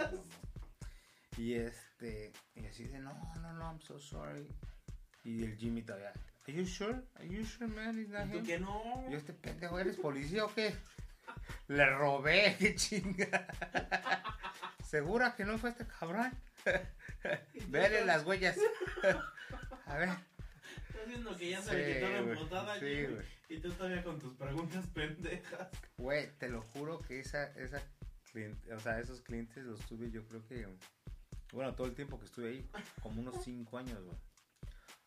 Y este. Y así de, no, no, no, I'm so sorry. Y el Jimmy todavía. Are you sure? Are you sure, man? It's not ¿Y tú him?" que no? Yo, este pendejo, ¿eres policía o qué? Le robé, qué chinga. ¿Segura que no fue este cabrón? Vele las huellas. A ver. Estás viendo que ya se le quitó la güey. emputada Sí. Y tú todavía con tus preguntas pendejas. Güey, te lo juro que esa, esa cliente, o sea, esos clientes los tuve yo creo que, bueno, todo el tiempo que estuve ahí, como unos 5 años, güey.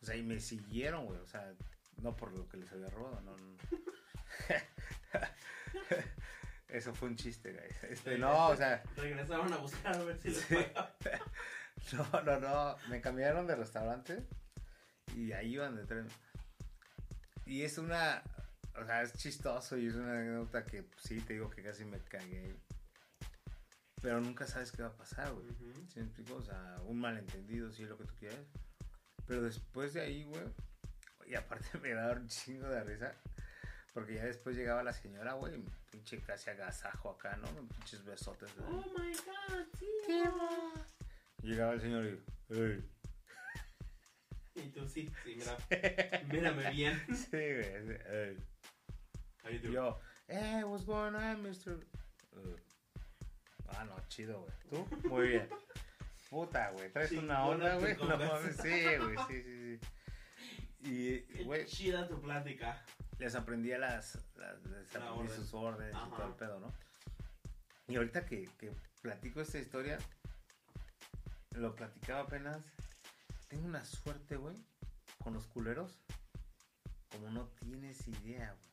O sea, y me siguieron, güey, o sea, no por lo que les había robado, no, no. Eso fue un chiste, güey. Este, no, o sea, Regresaron a buscar a ver si les Sí. no, no, no, me cambiaron de restaurante y ahí iban detrás. Y es una, o sea, es chistoso y es una anécdota que pues, sí, te digo que casi me cagué. Pero nunca sabes qué va a pasar, güey. Ujú. ¿Sí me explico? O sea, un malentendido, sí, lo que tú quieras. Pero después de ahí, güey, y aparte me daba un chingo de risa. Porque ya después llegaba la señora, güey, pinche casi agasajo acá, ¿no? Pinches besotes. Oh my god, tío. Llegaba el señor y, "Ey". Y tú sí, sí, mira. Mírame bien. Sí, güey. doing? yo, hey, what's going on? Uh, ah, no, chido, güey. ¿Tú? Muy bien. Puta, güey. Traes una onda, güey. No mames. Sí, güey. Sí, sí, sí. Y, güey, chida tu plática. les aprendía las, las les La aprendí orden. sus órdenes y todo el pedo, ¿no? Y ahorita que, que platico esta historia, lo platicaba apenas. Tengo una suerte, güey, con los culeros, como no tienes idea, güey.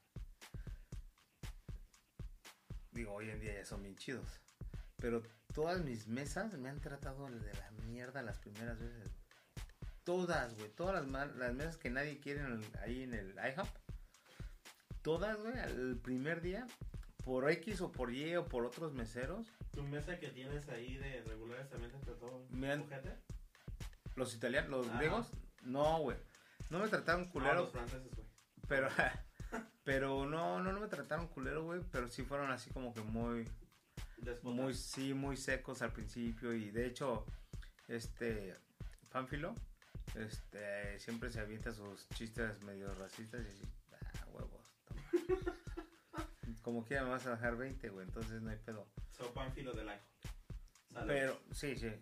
Digo, hoy en día ya son bien chidos. Pero todas mis mesas me han tratado de la mierda las primeras veces. Todas, güey. Todas las, mesas que nadie quiere en el- ahí en el IHOP. Todas, güey, al primer día. Por X o por Y o por otros meseros. Tu mesa que tienes ahí de regulares también te trató Me han-? Los italianos, los Ajá. griegos. No, güey. No me trataron No, culero. los franceses, güey. Pero, pero no, no, no me trataron culero, güey. Pero sí fueron así como que muy, muy, sí, muy secos al principio. Y de hecho, este, Pánfilo, este, siempre se avienta sus chistes medio racistas y así, ah, huevos. toma". como quiera me vas a dejar 20, güey, entonces no hay pedo. So, Pánfilo del. Saludos. Pero, sí, sí.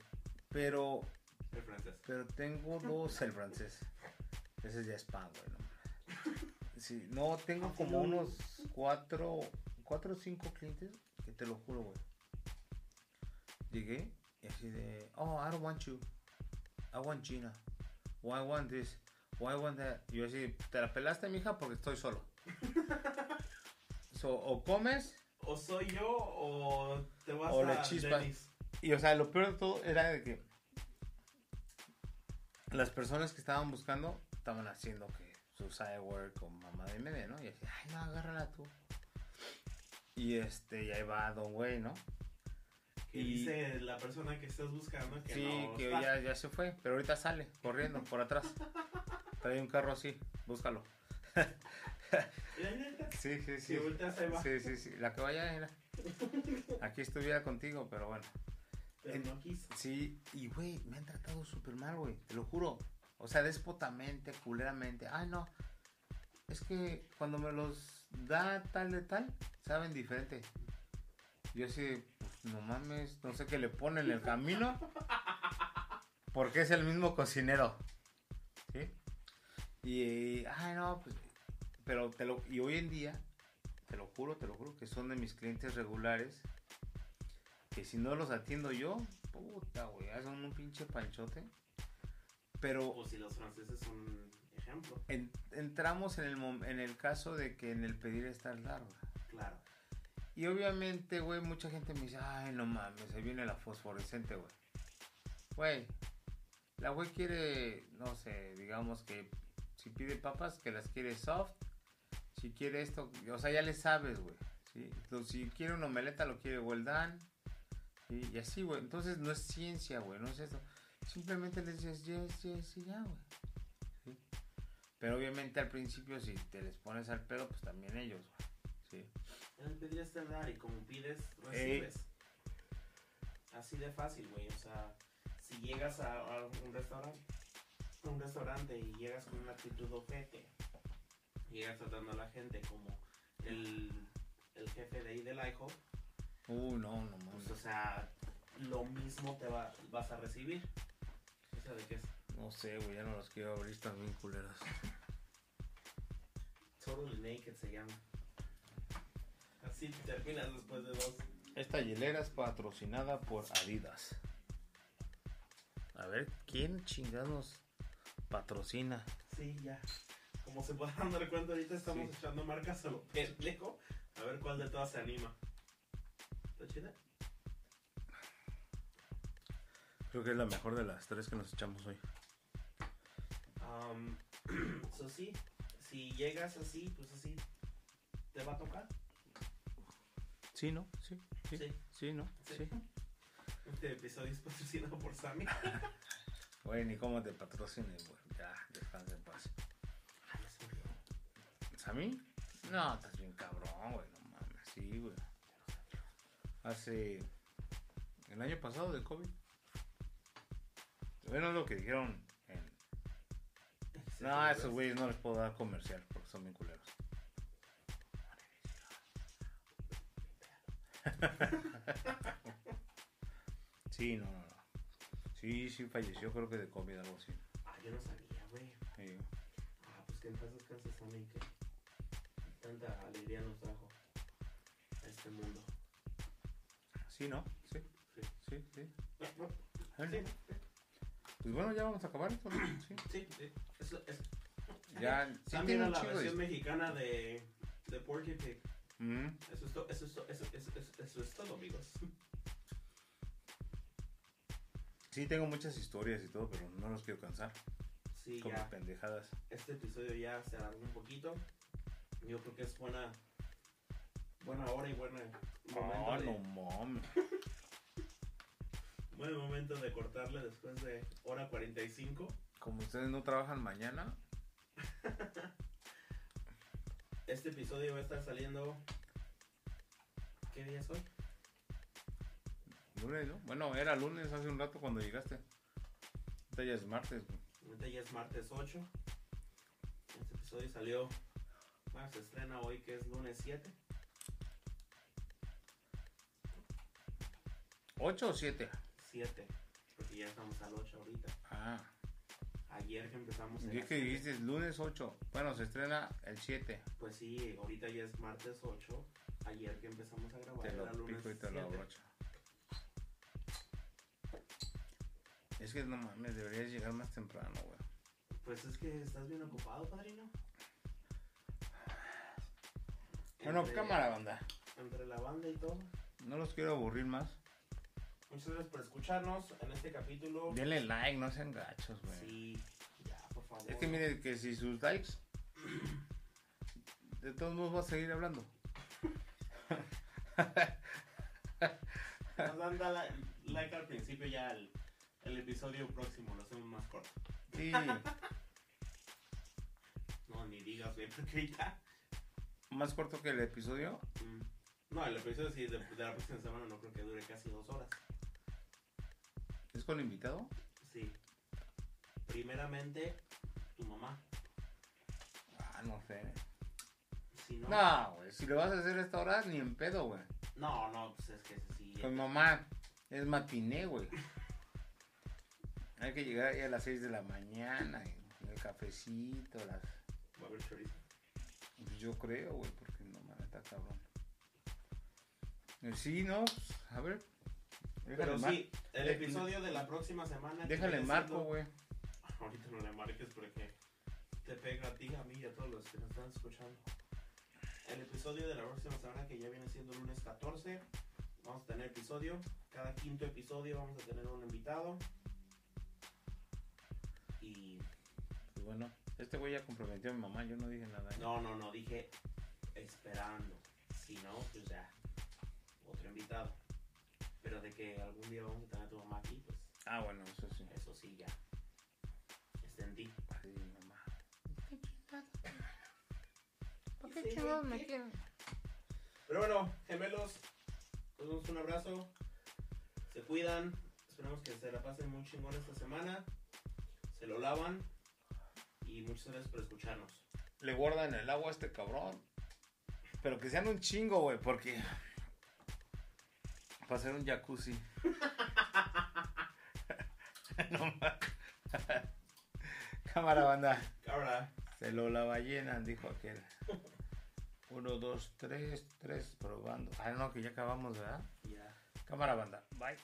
Pero, El francés. pero tengo dos, el francés. Ese ya es pan, güey, no. Sí, no, tengo como unos cuatro, cuatro o cinco clientes que te lo juro, güey. Llegué y así de, oh, I don't want you. I want Gina. Why I want this? Why I want that? Y yo así, te la pelaste, mija, porque estoy solo. so, o comes O soy yo o te vas O le a chispas. Denny's. Y o sea, lo peor de todo era de que las personas que estaban buscando estaban haciendo que su side work o mamá de media, ¿no? Y así, ay, no, agárrala tú. Y este, y ahí va Don Way, ¿no? Que Y- dice la persona que estás buscando que sí, no que ya, ya se fue, pero ahorita sale corriendo por atrás. Trae un carro así, búscalo. Sí, sí, va. Sí, sí, sí, la que vaya era. Aquí estuviera contigo, pero bueno. Pero no quiso. Sí, y güey, me han tratado súper mal, güey, te lo juro. O sea, déspotamente, culeramente. Ay, no. Es que cuando me los da tal de tal, saben diferente. Yo sí, pues no mames, no sé qué le ponen en el camino. Porque es el mismo cocinero. ¿Sí? Y, ay, no, pues. Pero te lo. Y hoy en día, te lo juro, te lo juro, que son de mis clientes regulares. Que si no los atiendo yo, puta, güey, hacen un pinche panchote. Pero O si los franceses son ejemplo. en- entramos en el, en el caso de que en el pedir está largo. Claro. Y obviamente, güey, mucha gente me dice, ay, no mames, ahí viene la fosforescente, güey. Güey, la güey quiere, no sé, digamos que si pide papas, que las quiere soft. Si quiere esto, o sea, ya le sabes, güey. ¿sí? Entonces, si quiere una omeleta, lo quiere well done. ¿Sí? Y así, güey. Entonces, no es ciencia, güey, no es eso. Simplemente le dices yes, yes y ya, güey. ¿sí? Pero obviamente al principio, si te les pones al pedo, pues también ellos, güey. ¿sí? El pedir el dar y como pides, recibes. Así de fácil, güey. O sea, si llegas a, a un restaurante, un restaurante y llegas con una actitud ojete, llegas tratando a la gente como el, el jefe de ahí del IHOP, Uh, no, no pues, mames. o sea, lo mismo te va, vas a recibir. O sea, de que es No sé, güey, ya no los quiero abrir, están bien culeras. totally naked se llama. Así terminas después de dos. Esta hielera es patrocinada por Adidas. A ver, ¿quién chingados patrocina? Sí, ya. Como se podrán dar cuenta, ahorita estamos Sí. echando marcas a lo pendejo. A ver cuál de todas se anima. ¿Está chida? Creo que es la mejor de las tres que nos echamos hoy. Um, so sí, si llegas así, pues así, ¿te va a tocar? Sí, ¿no? Sí, sí, Sí. sí, ¿no? Sí. Sí. Este episodio es patrocinado por Sammy. Güey, ni cómo te patrocines, güey. Ya, descansa en paz. Ay, ya se murió. ¿A mí? No, estás bien cabrón, güey. No mames, sí, güey. Hace. El año pasado de COVID. Bueno, lo que dijeron en. No, a esos güeyes no les puedo dar comercial porque son bien culeros. Sí, no, no, no. Sí, sí, falleció, creo que de COVID, algo así. Ah, yo no sabía, güey. Sí. Ah, pues que en paz descanse Sammy, que tanta alegría nos trajo a este mundo. Sí, ¿no? Sí, Sí. sí, sí. Sí, Pues bueno, ya vamos a acabar esto. Sí. sí, sí. Es, es, Ya, sí Sammy tiene era un la versión de... mexicana de, de Porky Pig. Mm, Eso es, to- eso, es to- eso, eso, eso, eso es todo, amigos. Sí, tengo muchas historias y todo, pero no los quiero cansar. Sí, Como ya. pendejadas. Este episodio ya se alargó un poquito. Yo creo que es buena, buena hora y buena momento, de, no mames. buen momento de cortarle después de hora 45. Como ustedes no trabajan mañana, Este episodio va a estar saliendo. ¿Qué día es hoy? lunes, ¿no? Bueno, era lunes hace un rato cuando llegaste. Ahorita ya es martes, güey. Ahorita ya es martes 8. Este episodio salió. Bueno, se estrena hoy que es lunes 7. ¿8 o 7? 7. Porque ya estamos al 8 ahorita. Ah. Ayer que empezamos. Es que dijiste lunes 8. Bueno, se estrena el 7. Pues sí, ahorita ya es martes 8. Ayer que empezamos a grabar Te lo era lunes pico y te lo 7. abrocho. Es que no mames, deberías llegar más temprano, güey. Pues es que estás bien ocupado, padrino. Bueno, Entre- cámara, banda. Entre la banda y todo. No los quiero aburrir más. Muchas gracias por escucharnos en este capítulo. Denle like, no sean gachos, güey. Sí, ya, por favor. Es que mire que si sus likes, de todos modos va a seguir hablando. Nos dan like al principio, ya el, el episodio próximo lo hacemos más corto. Sí, No, ni digas, güey, porque ahorita. más corto que el episodio. mm, No, el episodio sí de, de la próxima semana no creo que dure casi dos horas. ¿Es con invitado? Sí. Primeramente, tu mamá. Ah, no sé. Si no. No, güey, si lo vas a hacer a esta hora, ni en pedo, güey. No, no, pues es que sí. Con mamá, es matiné, güey. Hay que llegar ahí a las 6 de la mañana, y el cafecito, las... Va a haber chorizo. Pues yo creo, güey, porque no mames, está cabrón. Eh, Sí, no, pues, a ver. Pero sí, el de- episodio de la próxima semana. que Déjale marco, güey. Ahorita no le marques porque te pega a ti, a mí y a todos los que nos están escuchando. El episodio de la próxima semana que ya viene siendo lunes 14. Vamos a tener episodio. Cada quinto episodio vamos a tener un invitado. Y Pues bueno, este güey ya comprometió a mi mamá, yo no dije nada. ¿eh? no, no, no, dije esperando. Si no, pues ya, otro invitado. Pero de que algún día vamos a tener a tu mamá aquí, pues Ah, bueno, eso sí. eso sí ya. Está en ti. Sí, mamá. ¿Por qué chingados me Pero bueno, gemelos, les damos un abrazo. Se cuidan. Esperamos que se la pasen muy chingón esta semana. Se lo lavan. Y muchas gracias por escucharnos. Le guardan el agua a este cabrón. Pero que sean un chingo, güey, porque... Para hacer un jacuzzi. No. Cámara, banda. Ahora. Se lo la ballenan, dijo aquel. Uno, dos, tres, tres, probando. Ah, no, que ya acabamos, ¿verdad? Ya. Cámara, banda. Bye.